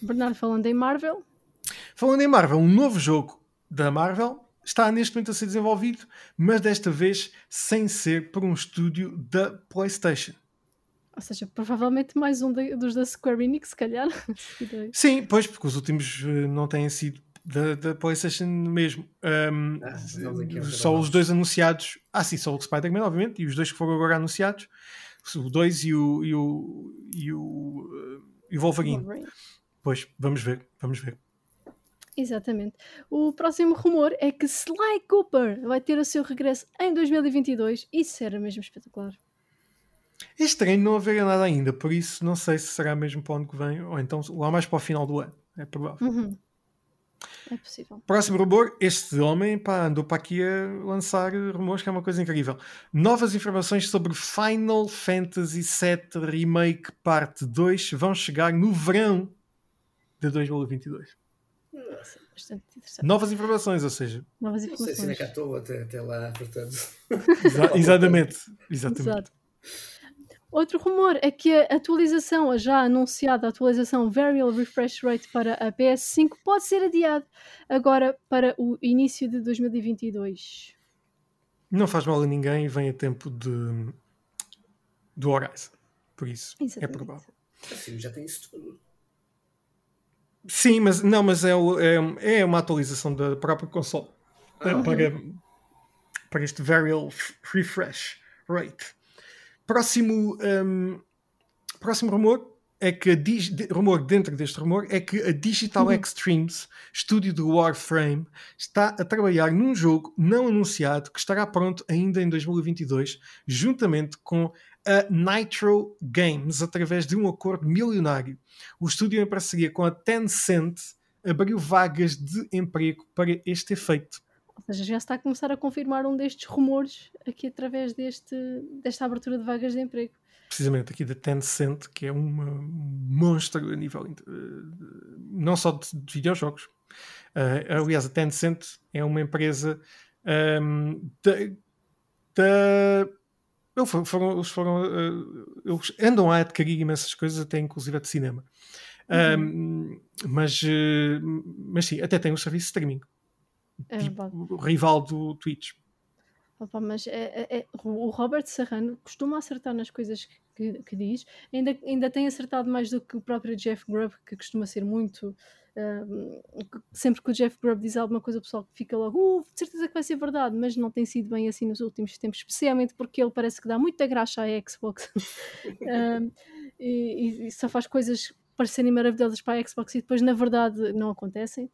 Speaker 1: Bernardo falando em Marvel.
Speaker 2: Falando em Marvel, um novo jogo da Marvel está neste momento a ser desenvolvido, mas desta vez sem ser por um estúdio da PlayStation.
Speaker 1: Ou seja, provavelmente mais um da- dos da Square Enix, se calhar. *laughs*
Speaker 2: Sim, pois, porque os últimos eh, não têm sido da, da PlayStation mesmo. Ahm,
Speaker 3: Ah,
Speaker 2: só os dois anunciados. Ah, sim, só o Spider-Man, obviamente, e os dois que foram agora anunciados. O 2 e o, e o, e o, e o Wolverine.
Speaker 1: Wolverine.
Speaker 2: Pois, vamos ver, vamos ver.
Speaker 1: Exatamente. O próximo rumor é que Sly Cooper vai ter o seu regresso em 2022. Isso era mesmo espetacular.
Speaker 2: É estranho não haver nada ainda, por isso não sei se será mesmo para o ano que vem, ou então lá mais para o final do ano. É provável.
Speaker 1: Uhum. É possível.
Speaker 2: Próximo rumor, este homem pá, andou para aqui a lançar rumores que é uma coisa incrível. Novas informações sobre Final Fantasy VII Remake Parte 2 vão chegar no verão de 2022.
Speaker 1: Nossa, bastante interessante.
Speaker 2: Novas informações, ou seja,
Speaker 1: Novas
Speaker 3: Não sei se ainda
Speaker 1: informações.
Speaker 3: cá estou até, até lá, portanto.
Speaker 2: exa- *laughs* exatamente, exatamente.
Speaker 1: Exato. Outro rumor é que a atualização, a já anunciada atualização Variable Refresh Rate para a PS5 pode ser adiada agora para o início de 2022.
Speaker 2: Não faz mal a ninguém e vem a tempo de do Horizon. Por isso, é
Speaker 1: Exatamente.
Speaker 2: provável.
Speaker 3: Assim, já tem isso tudo.
Speaker 2: Sim, mas não, mas é, é, é uma atualização da própria console eh, para, para este Variable F- Refresh Rate. Próximo, hum, próximo rumor é que a de- rumor dentro deste rumor é que a Digital Extremes, estúdio do Warframe, está a trabalhar num jogo não anunciado que estará pronto ainda em 2022, juntamente com a Nitro Games, através de um acordo milionário. O estúdio, em parceria com a Tencent, abriu vagas de emprego para este efeito.
Speaker 1: Ou seja, já está a começar a confirmar um destes rumores aqui através deste, desta abertura de vagas de emprego.
Speaker 2: precisamente aqui da Tencent, que é uma- um monstro a nível eh, não só de, de videojogos. Eh, aliás, a Tencent é uma empresa ehm, da. da- eles foram, eles, foram, eh, eles andam a adquirir imensas coisas, até inclusive a de cinema. Ehm, mas, mas sim, até tem um serviço de streaming,
Speaker 1: É
Speaker 2: tipo, rival do Twitch.
Speaker 1: Opa, mas é- é- é- o Robert Serrano costuma acertar nas coisas que, que- diz, ainda, ainda tem acertado mais do que o próprio Jeff Grubb, que costuma ser muito. ahm, sempre que o Jeff Grubb diz alguma coisa, o pessoal fica logo, uh, de certeza que vai ser verdade, mas não tem sido bem assim nos últimos tempos, especialmente porque ele parece que dá muita graxa à Xbox *laughs* Ahm, e, e só faz coisas parecerem maravilhosas para a Xbox e depois, na verdade, não acontecem.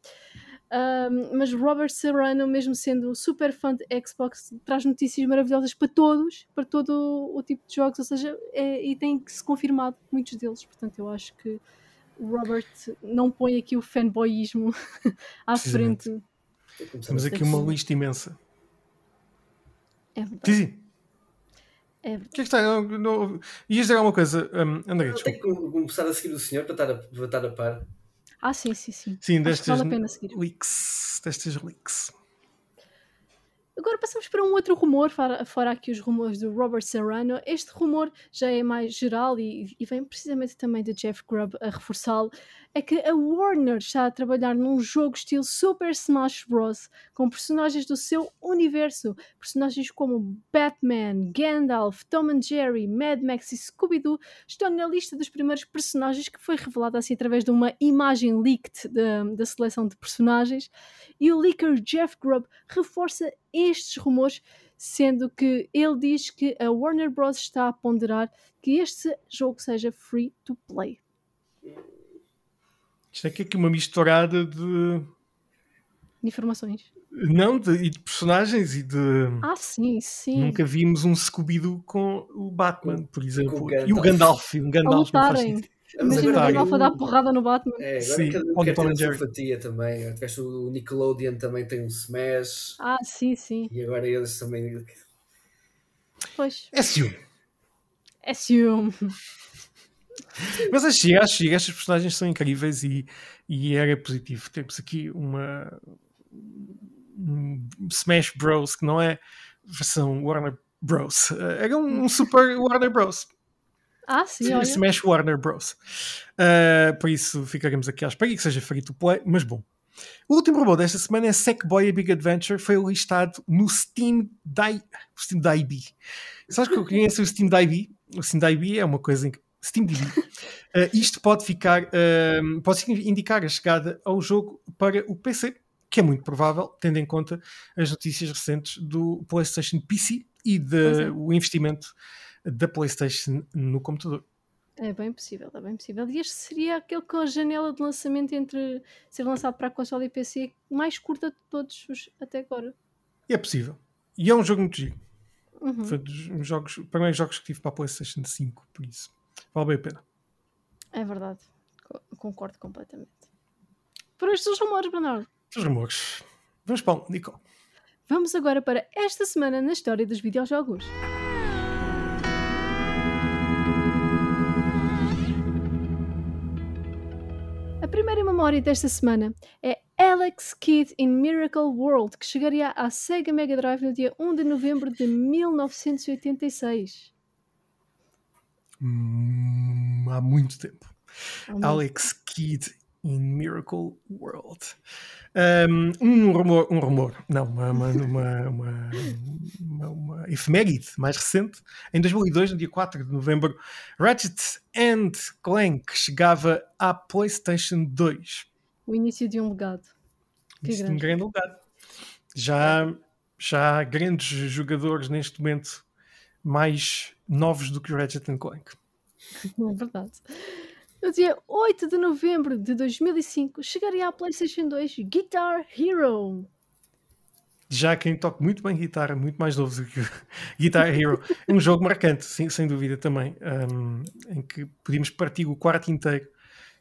Speaker 1: Um, mas Robert Serrano, mesmo sendo super fã de Xbox, traz notícias maravilhosas para todos, para todo o, tipo de jogos, ou seja, é- e tem que se confirmado muitos deles. Portanto, eu acho que o Robert não põe aqui o fanboyismo *laughs* à frente.
Speaker 2: Temos aqui uma lista imensa.
Speaker 1: É verdade.
Speaker 2: Tizi,
Speaker 1: É
Speaker 2: o
Speaker 1: verdade.
Speaker 2: que é que está? Não, não, ias dizer alguma coisa, um, André?
Speaker 3: Tenho que começar a seguir o senhor para estar a, para estar a par.
Speaker 1: Ah, sim, sim, sim.
Speaker 2: Sim, destas
Speaker 1: vale a pena seguir.
Speaker 2: leaks. Destas leaks.
Speaker 1: Agora passamos para um outro rumor, fora, fora aqui os rumores do Robert Serrano. Este rumor já é mais geral e, e vem precisamente também de Jeff Grubb a reforçá-lo. É que a Warner está a trabalhar num jogo estilo Super Smash Bros. com personagens do seu universo. Personagens como Batman, Gandalf, Tom and Jerry, Mad Max e Scooby-Doo estão na lista dos primeiros personagens que foi revelada assim através de uma imagem leaked da, seleção de personagens. E o leaker Jeff Grubb reforça estes rumores, sendo que ele diz que a Warner Bros. está a ponderar que este jogo seja free to play.
Speaker 2: Isto é que é aqui uma misturada de.
Speaker 1: Informações.
Speaker 2: Não, de, e de personagens e de.
Speaker 1: Ah, sim, sim.
Speaker 2: Nunca vimos um Scooby-Oo com o Batman, por exemplo.
Speaker 3: o
Speaker 2: E o Gandalf. Um Gandalf não faz sentido.
Speaker 1: Imagina o Gandalf a dar porrada no Batman.
Speaker 3: É, agora
Speaker 2: Sim,
Speaker 3: cada um quer ter
Speaker 2: and
Speaker 3: a sua
Speaker 2: Jerry.
Speaker 3: fatia também. O Nickelodeon também tem um Smash.
Speaker 1: Ah, sim, sim.
Speaker 3: E agora eles também.
Speaker 1: Pois.
Speaker 2: É ciúme.
Speaker 1: Assume. *laughs*
Speaker 2: Mas acho que estas personagens são incríveis e, e era positivo. Temos aqui uma um Smash Bros. que não é versão Warner Bros. Eh, Era um, um super *laughs* Warner Bros.
Speaker 1: Ah, sim, olha.
Speaker 2: Smash Warner Bros. Uh, por isso ficaremos aqui à espera que seja free to play, mas bom. O último robô desta semana é Sackboy A Big Adventure, foi listado no Steam Di o Steam DIB. Sabes que eu conheço o Steam DIB? O Steam DIB é uma coisa em que Steam DB. Uh, *laughs* isto pode ficar, um, pode indicar a chegada ao jogo para o PC, que é muito provável, tendo em conta as notícias recentes do PlayStation PC e
Speaker 1: Pois é.
Speaker 2: do investimento da PlayStation no computador.
Speaker 1: É bem possível, é bem possível. E este seria aquele com a janela de lançamento entre ser lançado para a console e PC mais curta de todos os até agora.
Speaker 2: É possível. E é um jogo muito giro.
Speaker 1: Uhum.
Speaker 2: Foi dos jogos, primeiros jogos que tive para a PlayStation 5, por isso vale bem a pena.
Speaker 1: É verdade. Co- Concordo completamente. Por estes os rumores, Bernardo.
Speaker 2: Os rumores. Vamos para o Nicole.
Speaker 1: Vamos agora para esta semana na história dos videojogos. primeira memória desta semana é Alex Kidd in Miracle World, que chegaria à Sega Mega Drive no dia 1 de novembro de 1986.
Speaker 2: Hum, há muito tempo.
Speaker 1: Muito.
Speaker 2: Alex Kidd in Miracle World. Um, um rumor, um rumor, não, uma, *laughs* uma, uma, uma, uma, efeméride mais recente. Em 2002, no dia 4 de novembro, Ratchet and Clank chegava à PlayStation 2.
Speaker 1: O início de um legado. Que
Speaker 2: um
Speaker 1: grande.
Speaker 2: grande legado. Já, já há grandes jogadores neste momento mais novos do que o Ratchet Clank.
Speaker 1: É verdade. No dia 8 de novembro de 2005, chegaria à PlayStation 2 Guitar Hero.
Speaker 2: Já quem toca muito bem guitarra, muito mais novo do que o *laughs* Guitar Hero, é um jogo marcante, sim, sem dúvida também, um, em que podíamos partir o quarto inteiro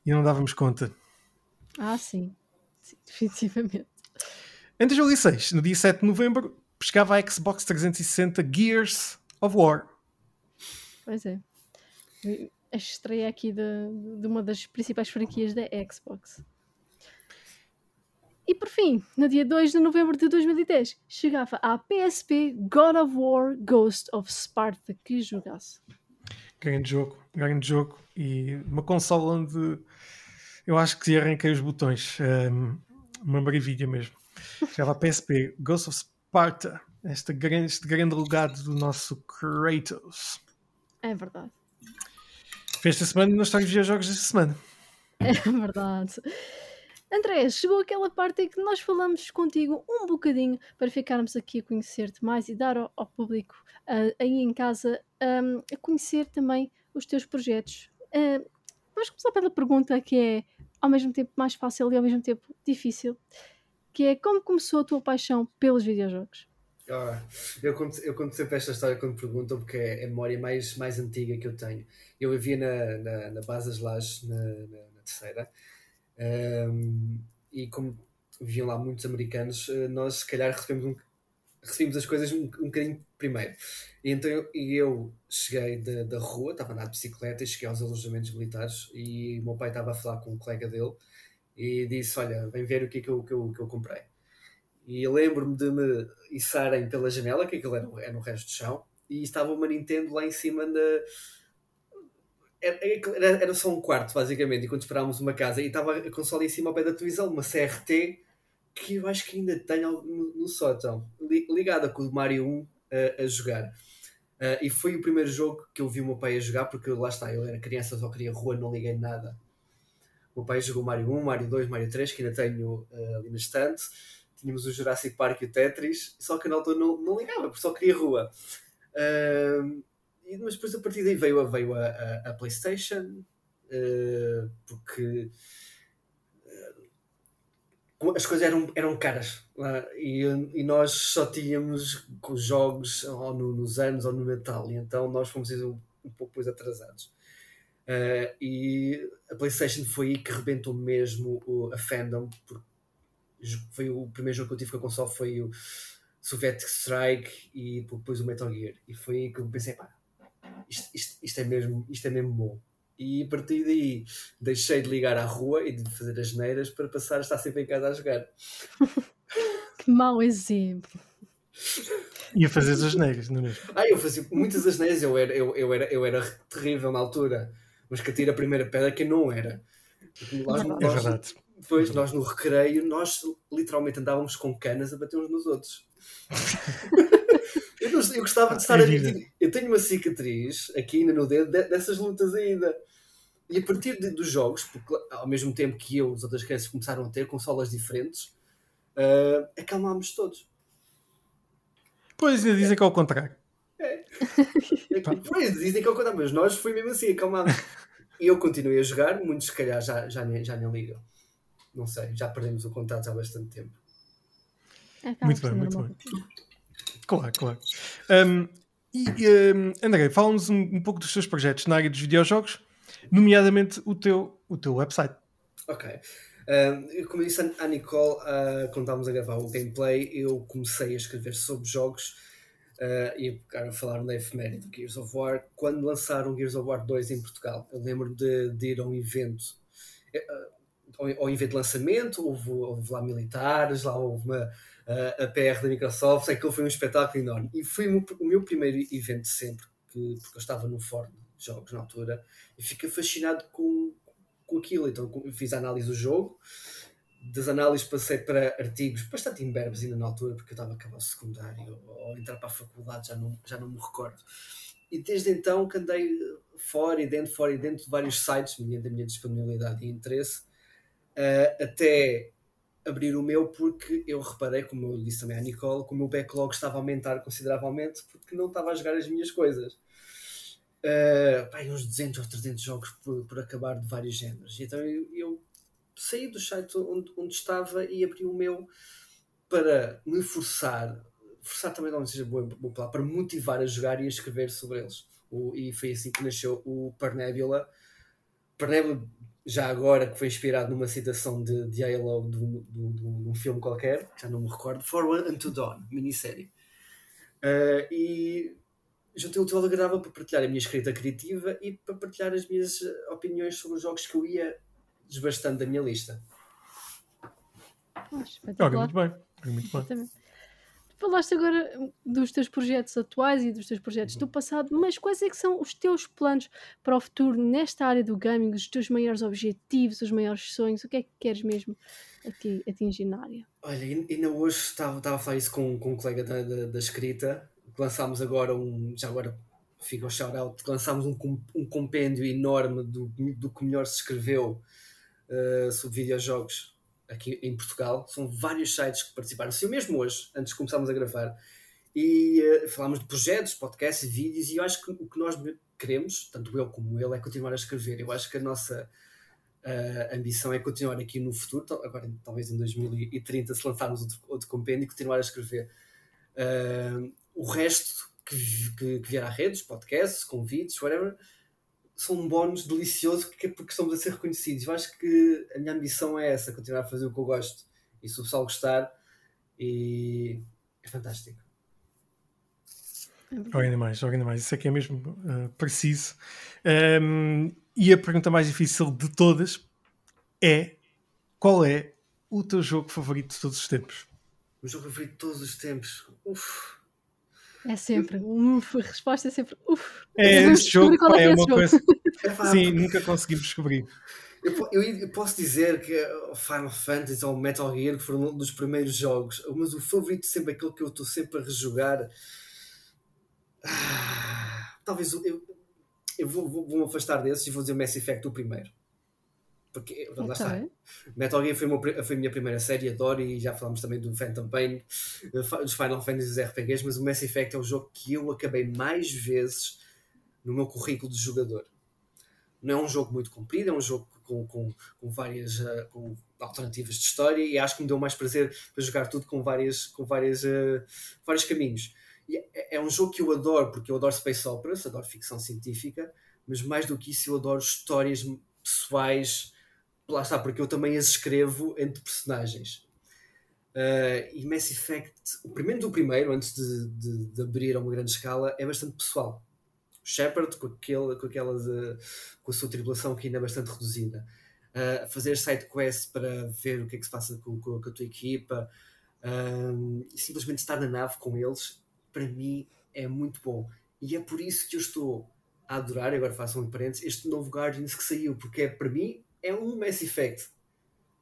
Speaker 2: e não dávamos conta.
Speaker 1: Ah, sim. Sim, definitivamente.
Speaker 2: Em 2006, no dia 7 de novembro, chegava a Xbox 360 Gears of War.
Speaker 1: Pois é. A estreia aqui de, de uma das principais franquias da Xbox. E por fim, no dia 2 de novembro de 2010, chegava à PSP God of War Ghost of Sparta. Que jogasse.
Speaker 2: Grande jogo, grande jogo. E uma consola onde eu acho que arranquei os botões. Um, uma maravilha mesmo. Chegava a PSP Ghost of Sparta. Este grande, este grande legado do nosso Kratos.
Speaker 1: É verdade.
Speaker 2: Esta semana na história de videojogos desta semana.
Speaker 1: É verdade. André, chegou aquela parte em que nós falamos contigo um bocadinho para ficarmos aqui a conhecer-te mais e dar ao, ao público ah, aí em casa ahm, a conhecer também os teus projetos. Ah, vamos começar pela pergunta que é ao mesmo tempo mais fácil e ao mesmo tempo difícil, que é como começou a tua paixão pelos videojogos?
Speaker 3: Ah, eu, conto, eu conto sempre esta história quando perguntam, porque é a memória mais, mais antiga que eu tenho. Eu vivia na, na, na Base das Lajes, na, na, na terceira, Ahm, e como viviam lá muitos americanos, eh, nós se calhar recebemos, um, recebemos as coisas um, um bocadinho primeiro. E então eu, e eu cheguei da, da rua, estava a andar de bicicleta e cheguei aos alojamentos militares e o meu pai estava a falar com um colega dele e disse, olha, vem ver o que é que eu, que eu, que eu comprei. E lembro-me de me içarem pela janela, que aquilo era, era no resto do chão, e estava uma Nintendo lá em cima da. Era, era, era só um quarto, basicamente, enquanto esperávamos uma casa, e estava a consola em cima ao pé da televisão, uma CRT, que eu acho que ainda tenho no, no sótão, li- ligada com o Mario 1 a, a jogar. Ah, e foi o primeiro jogo que eu vi o meu pai a jogar, porque lá está, eu era criança, só queria rua, não liguei nada. O meu pai jogou Mario 1, Mario 2, Mario 3, que ainda tenho ah, ali na estante. Tínhamos o Jurassic Park e o Tetris, só que na altura não, não ligava, porque só queria rua. E- mas depois a partir daí veio a, veio a, a, a PlayStation, ah, porque ah, as coisas eram, eram caras e, e nós só tínhamos com os jogos ou no- nos anos ou no Natal, e então nós fomos um, um pouco depois atrasados. Ah, e a PlayStation foi aí que rebentou mesmo o- a fandom, porque foi o primeiro jogo que eu tive com a console foi o Soviet Strike e depois o Metal Gear. E foi aí que eu pensei, pá, isto, isto, isto é, mesmo, isto é mesmo bom. E a partir daí deixei de ligar à rua e de fazer as neiras para passar a estar sempre em casa a jogar. *laughs*
Speaker 1: Que mau exemplo.
Speaker 2: Ia fazer as asneiras, não é mesmo?
Speaker 3: Ah, eu fazia muitas asneiras, eu era, eu, eu, era, eu era terrível na altura, mas que atira a primeira pedra que eu não era. Nós,
Speaker 2: É
Speaker 3: nós-
Speaker 2: verdade.
Speaker 3: Depois, nós no recreio, nós literalmente andávamos com canas a bater uns nos outros. *laughs* eu, não- eu gostava de estar
Speaker 2: É.
Speaker 3: Eu tenho uma cicatriz aqui ainda no dedo de- dessas lutas ainda. E a partir de- dos jogos, porque ao mesmo tempo que eu, as outras crianças começaram a ter consolas diferentes, ah, acalmámos todos.
Speaker 2: Pois, ainda dizem que é ao contrário. *laughs*
Speaker 3: Pois, dizem que é o contrário, mas nós foi mesmo assim, acalmámos. E eu continuei a jogar, muitos se calhar já, já, nem, já nem ligam. Não sei, já perdemos o contato há bastante tempo.
Speaker 1: Acaba
Speaker 2: Muito bem, muito
Speaker 1: normal.
Speaker 2: Claro, claro. Um, e, um, André, fala-nos um, um pouco dos teus projetos na área dos videojogos, nomeadamente o teu, o teu website.
Speaker 3: Ok. Um, como eu disse à Nicole, uh, quando estávamos a gravar o gameplay, eu comecei a escrever sobre jogos uh, e a falar na efeméride do Gears of War quando lançaram Gears of War 2 em Portugal. Eu lembro de, de ir a um evento. Eu, uh, ao, ao evento de lançamento, houve, houve lá militares, lá houve uma, a, a PR da Microsoft, aquilo foi um espetáculo enorme. E foi o, meu primeiro evento sempre, que, porque eu estava no fórum de jogos na altura, e fiquei fascinado com, com aquilo. Então fiz a análise do jogo, das análises passei para artigos bastante imberbes ainda na altura, porque eu estava a acabar o secundário ou, entrar para a faculdade, já não, já não me recordo. E desde então que andei fora e dentro, fora e dentro de vários sites, mediante a minha disponibilidade e interesse, uh, até abrir o meu, porque eu reparei, como eu disse também à Nicole, que o meu backlog estava a aumentar consideravelmente porque não estava a jogar as minhas coisas. Uh, pá, uns 200 ou 300 jogos por, por acabar de vários géneros. Então eu, eu saí do site onde, onde estava e abri o meu para me forçar, forçar também não seja boa, boa palavra, para motivar a jogar e a escrever sobre eles. O, e foi assim que nasceu o Parnebula. Parnebula, já agora, que foi inspirado numa citação de, de Halo de, de, de, um filme qualquer, já não me recordo, Forward Unto Dawn, minissérie. Uh, e juntei o útil agradável para partilhar a minha escrita criativa e para partilhar as minhas opiniões sobre os jogos que eu ia desbastando da minha lista.
Speaker 2: Oh, muito bem. Muito bem.
Speaker 1: Falaste agora dos teus projetos atuais e dos teus projetos do passado, mas quais é que são os teus planos para o futuro nesta área do gaming, os teus maiores objetivos, os maiores sonhos, o que é que queres mesmo atingir na área?
Speaker 3: Olha, ainda hoje estava, estava a falar isso com, com um colega da, da, da escrita, lançámos agora um, já agora fica o shout-out, lançámos um, um compêndio enorme do, do que melhor se escreveu uh, sobre videojogos aqui em Portugal. São vários sites que participaram. Eu mesmo hoje, antes de começarmos a gravar, e uh, falámos de projetos, podcasts, vídeos, e eu acho que o que nós queremos, tanto eu como ele, é continuar a escrever. Eu acho que a nossa uh, ambição é continuar aqui no futuro, agora talvez em 2030, se lançarmos outro, outro compêndio, continuar a escrever. Uh, o resto que, que, que vier à rede, os podcasts, convites, whatever, são um bónus delicioso porque, porque estamos a ser reconhecidos. Eu acho que a minha ambição é essa, continuar a fazer o que eu gosto. E se o pessoal gostar, e é fantástico.
Speaker 2: Joga ainda mais, joga ainda mais. Isso aqui é mesmo uh, preciso. Um, e a pergunta mais difícil de todas é: qual é o teu jogo favorito de todos os tempos?
Speaker 3: O jogo favorito de todos os tempos? Uf.
Speaker 1: É sempre, uf, a resposta é sempre uf.
Speaker 2: É, esse jogo *laughs* é, é uma jogo. coisa. Sim, nunca conseguimos descobrir.
Speaker 3: Eu, eu, eu, posso dizer que o Final Fantasy ou Metal Gear foram um dos primeiros jogos, mas o favorito sempre aquele que eu estou sempre a rejogar. Ah, talvez eu, eu vou, vou, vou, me afastar desses e vou dizer Mass Effect o primeiro. Porque okay. lá está. Metal Gear foi, foi a minha primeira série, adoro, e já falámos também do Phantom Pain, dos Final Fantasy RPGs, mas o Mass Effect é o jogo que eu acabei mais vezes no meu currículo de jogador. Não é um jogo muito comprido, é um jogo com, com, com várias uh, com alternativas de história e acho que me deu mais prazer para jogar tudo com, várias, com várias, uh, vários caminhos. E é, é um jogo que eu adoro, porque eu adoro space operas, adoro ficção científica, mas mais do que isso eu adoro histórias pessoais lá está, porque eu também as escrevo entre personagens. Uh, e Mass Effect, o primeiro do primeiro, antes de, de, de, abrir a uma grande escala, é bastante pessoal. O Shepard, com, aquele, com, aquelas, uh, com a sua tripulação que ainda é bastante reduzida. Uh, fazer side quest para ver o que é que se passa com, com, com a tua equipa e simplesmente estar na nave com eles, para mim é muito bom. E é por isso que eu estou a adorar, agora faço um parênteses, este novo Guardians que saiu, porque é para mim é um Mass Effect.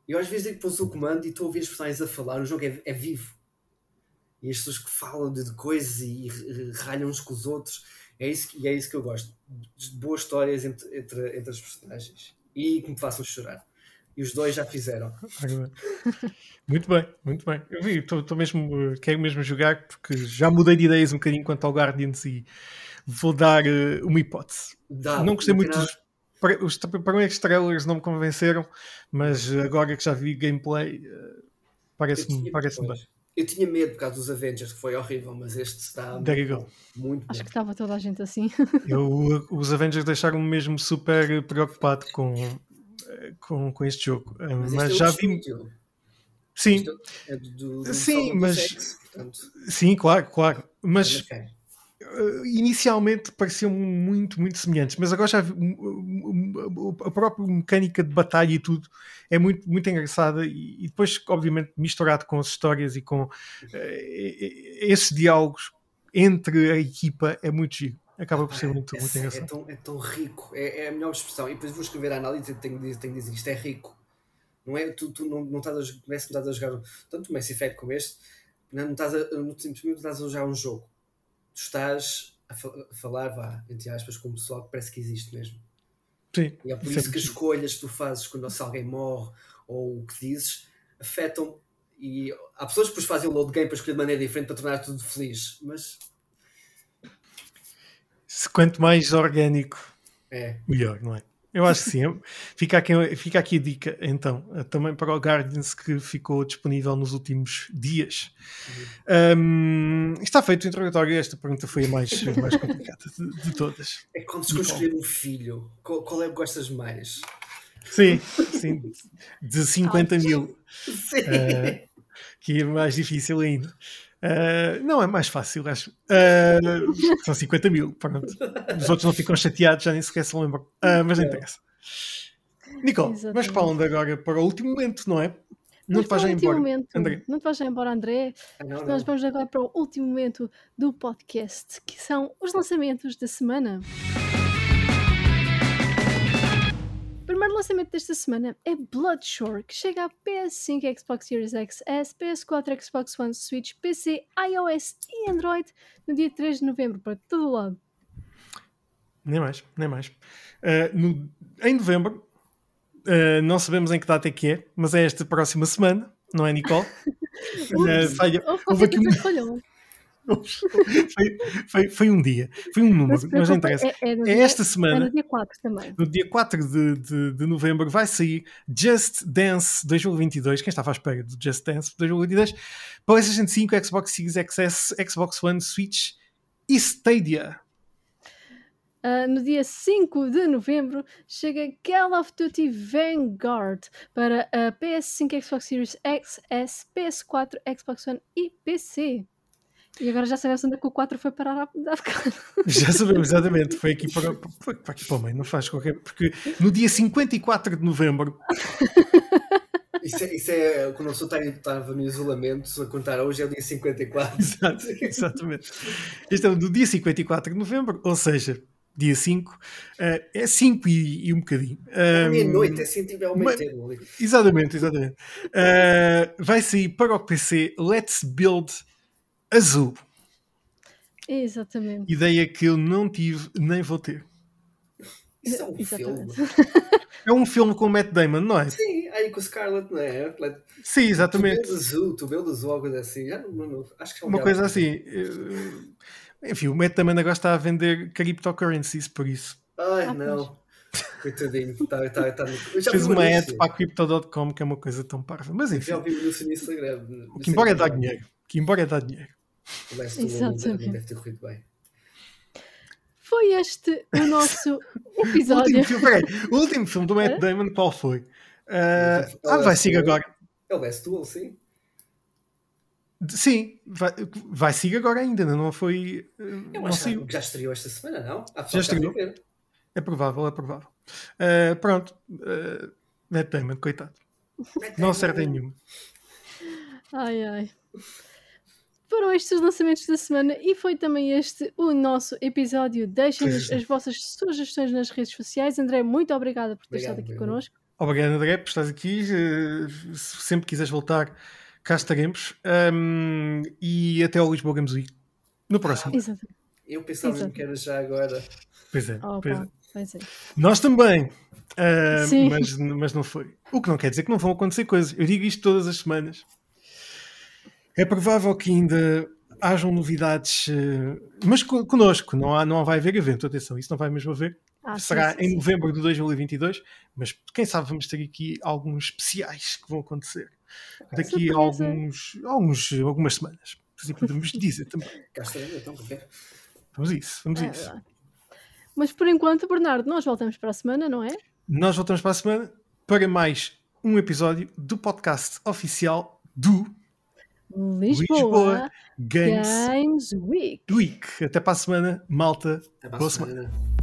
Speaker 3: Eu às vezes que pôs o comando e estou a ouvir as personagens a falar, o jogo é, é vivo. E as pessoas que falam de, de coisas e, e ralham uns com os outros, é isso, e é isso que eu gosto. De boas histórias entre, entre, entre as personagens e que me façam chorar. E os dois já fizeram. *laughs*
Speaker 2: Muito bem, muito bem. Eu vi, estou mesmo, quero mesmo jogar porque já mudei de ideias um bocadinho quanto ao Guardians e vou dar uh, uma hipótese. Dá, não gostei muito dos, os primeiros trailers não me convenceram, mas agora que já vi gameplay, eh, parece-me parece bem.
Speaker 3: Eu tinha medo por causa dos Avengers, que foi horrível, mas este está muito, muito
Speaker 1: Acho que estava toda a gente assim. *laughs*
Speaker 2: Eu, os Avengers deixaram-me mesmo super preocupado com, com, com este jogo. Eh, mas, mas este já é vi. Estúdio. Sim, é do, do, sim, mas. Sexo, sim, claro, claro. Mas. Okay uh, inicialmente pareciam muito, muito semelhantes, mas agora já a própria mecânica de batalha e tudo é muito, muito engraçada e, depois, obviamente, misturado com as histórias e com uh, esses diálogos entre a equipa é muito giro. Acaba por ser muito,
Speaker 3: é,
Speaker 2: muito
Speaker 3: é
Speaker 2: engraçado.
Speaker 3: É tão, é tão rico, é, é, a melhor expressão. E depois vou escrever a análise e tenho, tenho de dizer isto é rico. Não é? Tu, tu não, não estás a, não estás a jogar tanto Mass Effect como este, não, não estás a, não, simplesmente estás a jogar um jogo. Tu estás a, fa a falar, vá, entre aspas, com o pessoal que parece que existe mesmo.
Speaker 2: Sim,
Speaker 3: e é por isso que as escolhas que tu fazes quando se alguém morre ou o que dizes afetam. E há pessoas que depois fazem o load game para escolher de maneira diferente para tornar tudo feliz, mas
Speaker 2: se quanto mais orgânico,
Speaker 3: é.
Speaker 2: melhor, não é? Eu acho que sim. Fica aqui, fica aqui a dica, então, também para o Guardians que ficou disponível nos últimos dias. Uhum. Um, está feito o interrogatório. Esta pergunta foi a mais, a mais complicada de, de, todas.
Speaker 3: É quando se escolher um filho, qual, qual, é que gostas mais?
Speaker 2: Sim, sim. De 50 ah, mil.
Speaker 3: Sim. Uh,
Speaker 2: que é mais difícil ainda. Uh, não, é mais fácil, acho. Uh, são 50 mil, pronto. Os outros não ficam chateados, já nem sequer se lembram. Uh, mas não interessa. Nicole, Exatamente. mas para onde agora? Para o último momento, não é? Não te vais já embora,
Speaker 1: momento, André. Não te vais já embora, André.
Speaker 3: Ah, não,
Speaker 1: Nós vamos agora para o último momento do podcast, que são os lançamentos da semana. Primeiro lançamento desta semana é Bloodshore, que chega a PS5, Xbox Series X, S, PS4, Xbox One, Switch, PC, iOS e Android no dia 3 de novembro, para todo lado.
Speaker 2: Nem mais, nem mais. Uh, no, em novembro, uh, não sabemos em que data é que é, mas é esta próxima semana, não é, Nicole? *laughs*
Speaker 1: uh, falha, houve aqui um
Speaker 2: foi, foi, foi, um dia, foi um número, mas, mas não interessa. É, é, é dia, esta semana,
Speaker 1: no dia 4 também.
Speaker 2: No dia 4 de, de, de, novembro, vai sair Just Dance 2022. Quem estava à espera do Just Dance 2022? PlayStation 5, Xbox Series XS, Xbox One, Switch e Stadia.
Speaker 1: Uh, no dia 5 de novembro chega Call of Duty Vanguard para a PS5, Xbox Series XS, PS4, Xbox One e PC. E agora já sabemos onde é que o 4 foi parar a. *laughs*
Speaker 2: Já sabemos, exatamente. Foi aqui para, foi para aqui para o meio, não faz qualquer. Porque no dia 54 de novembro. *laughs*
Speaker 3: Isso é, isso é quando a pessoa estava no isolamento, a contar hoje é o dia 54.
Speaker 2: Exato, exatamente. Este é o do dia 54 de novembro, ou seja, dia 5, uh, é 5 e, e, um bocadinho.
Speaker 3: É meia-noite, é assim tiver o meio
Speaker 2: Exatamente, exatamente. Uh, vai sair para o PC Let's Build azul.
Speaker 1: Exatamente.
Speaker 2: Ideia que eu não tive nem vou ter.
Speaker 3: Isso é um Exatamente. filme.
Speaker 2: É um filme com o Matt Damon, não é?
Speaker 3: Sim, aí com o Scarlett, não é?
Speaker 2: Sim, exatamente.
Speaker 3: Tu azul, tu azul, algo assim. Já não, não, acho que é
Speaker 2: Uma coisa assim. Enfim, o Matt Damon agora está a vender cryptocurrencies, por isso.
Speaker 3: Ai, ah, não. Coitadinho, tá, tá, tá,
Speaker 2: Fez uma ad para a Crypto.com que é uma coisa tão parva. Mas enfim.
Speaker 3: Já no Instagram.
Speaker 2: Que embora é dar dinheiro. que embora é dar dinheiro.
Speaker 3: O Last Exatamente. deve ter corrido bem.
Speaker 1: Foi este o nosso episódio. *laughs*
Speaker 2: o, último filme, o último filme do Matt Damon, qual foi? Uh, ah, vai seguir agora.
Speaker 3: É o Last Duel, sim.
Speaker 2: Sim, vai, vai seguir agora ainda, não foi.
Speaker 3: Eu não acho que já estreou esta semana, não?
Speaker 2: já estreou. É provável, é provável. Uh, pronto, uh, Matt Damon, coitado. Matt não acerta em nenhum.
Speaker 1: Ai ai foram estes os lançamentos da semana e foi também este o nosso episódio. Deixem-nos as vossas sugestões nas redes sociais. André, muito obrigada por ter Obrigado, estado aqui connosco.
Speaker 2: Obrigado, André, por estar aqui. Eh, se sempre quiseres voltar, cá estaremos. Um, e até ao Lisboa Games Week. No próximo.
Speaker 1: Exato.
Speaker 3: Eu pensava Exato. que era já agora.
Speaker 2: Pois é.
Speaker 1: Oh,
Speaker 2: pois,
Speaker 1: é. pois é.
Speaker 2: Nós também. Uh, mas, mas não foi. O que não quer dizer que não vão acontecer coisas. Eu digo isto todas as semanas. É provável que ainda hajam novidades, eh, mas connosco, não, há, não vai haver evento, atenção, isso não vai mesmo haver. Ah, Será sim, sim, em novembro de 2022, mas quem sabe vamos ter aqui alguns especiais que vão acontecer daqui a alguns, alguns, algumas semanas. Assim podemos *laughs* dizer também.
Speaker 3: então,
Speaker 2: Vamos a isso, vamos é isso.
Speaker 1: Mas por enquanto, Bernardo, nós voltamos para a semana, não é?
Speaker 2: Nós voltamos para a semana para mais um episódio do podcast oficial do
Speaker 1: Lisboa,
Speaker 2: Lisboa Games
Speaker 1: Games Week.
Speaker 2: Week. Até para a semana, malta.
Speaker 3: Até para a
Speaker 2: Boa semana.
Speaker 3: semana.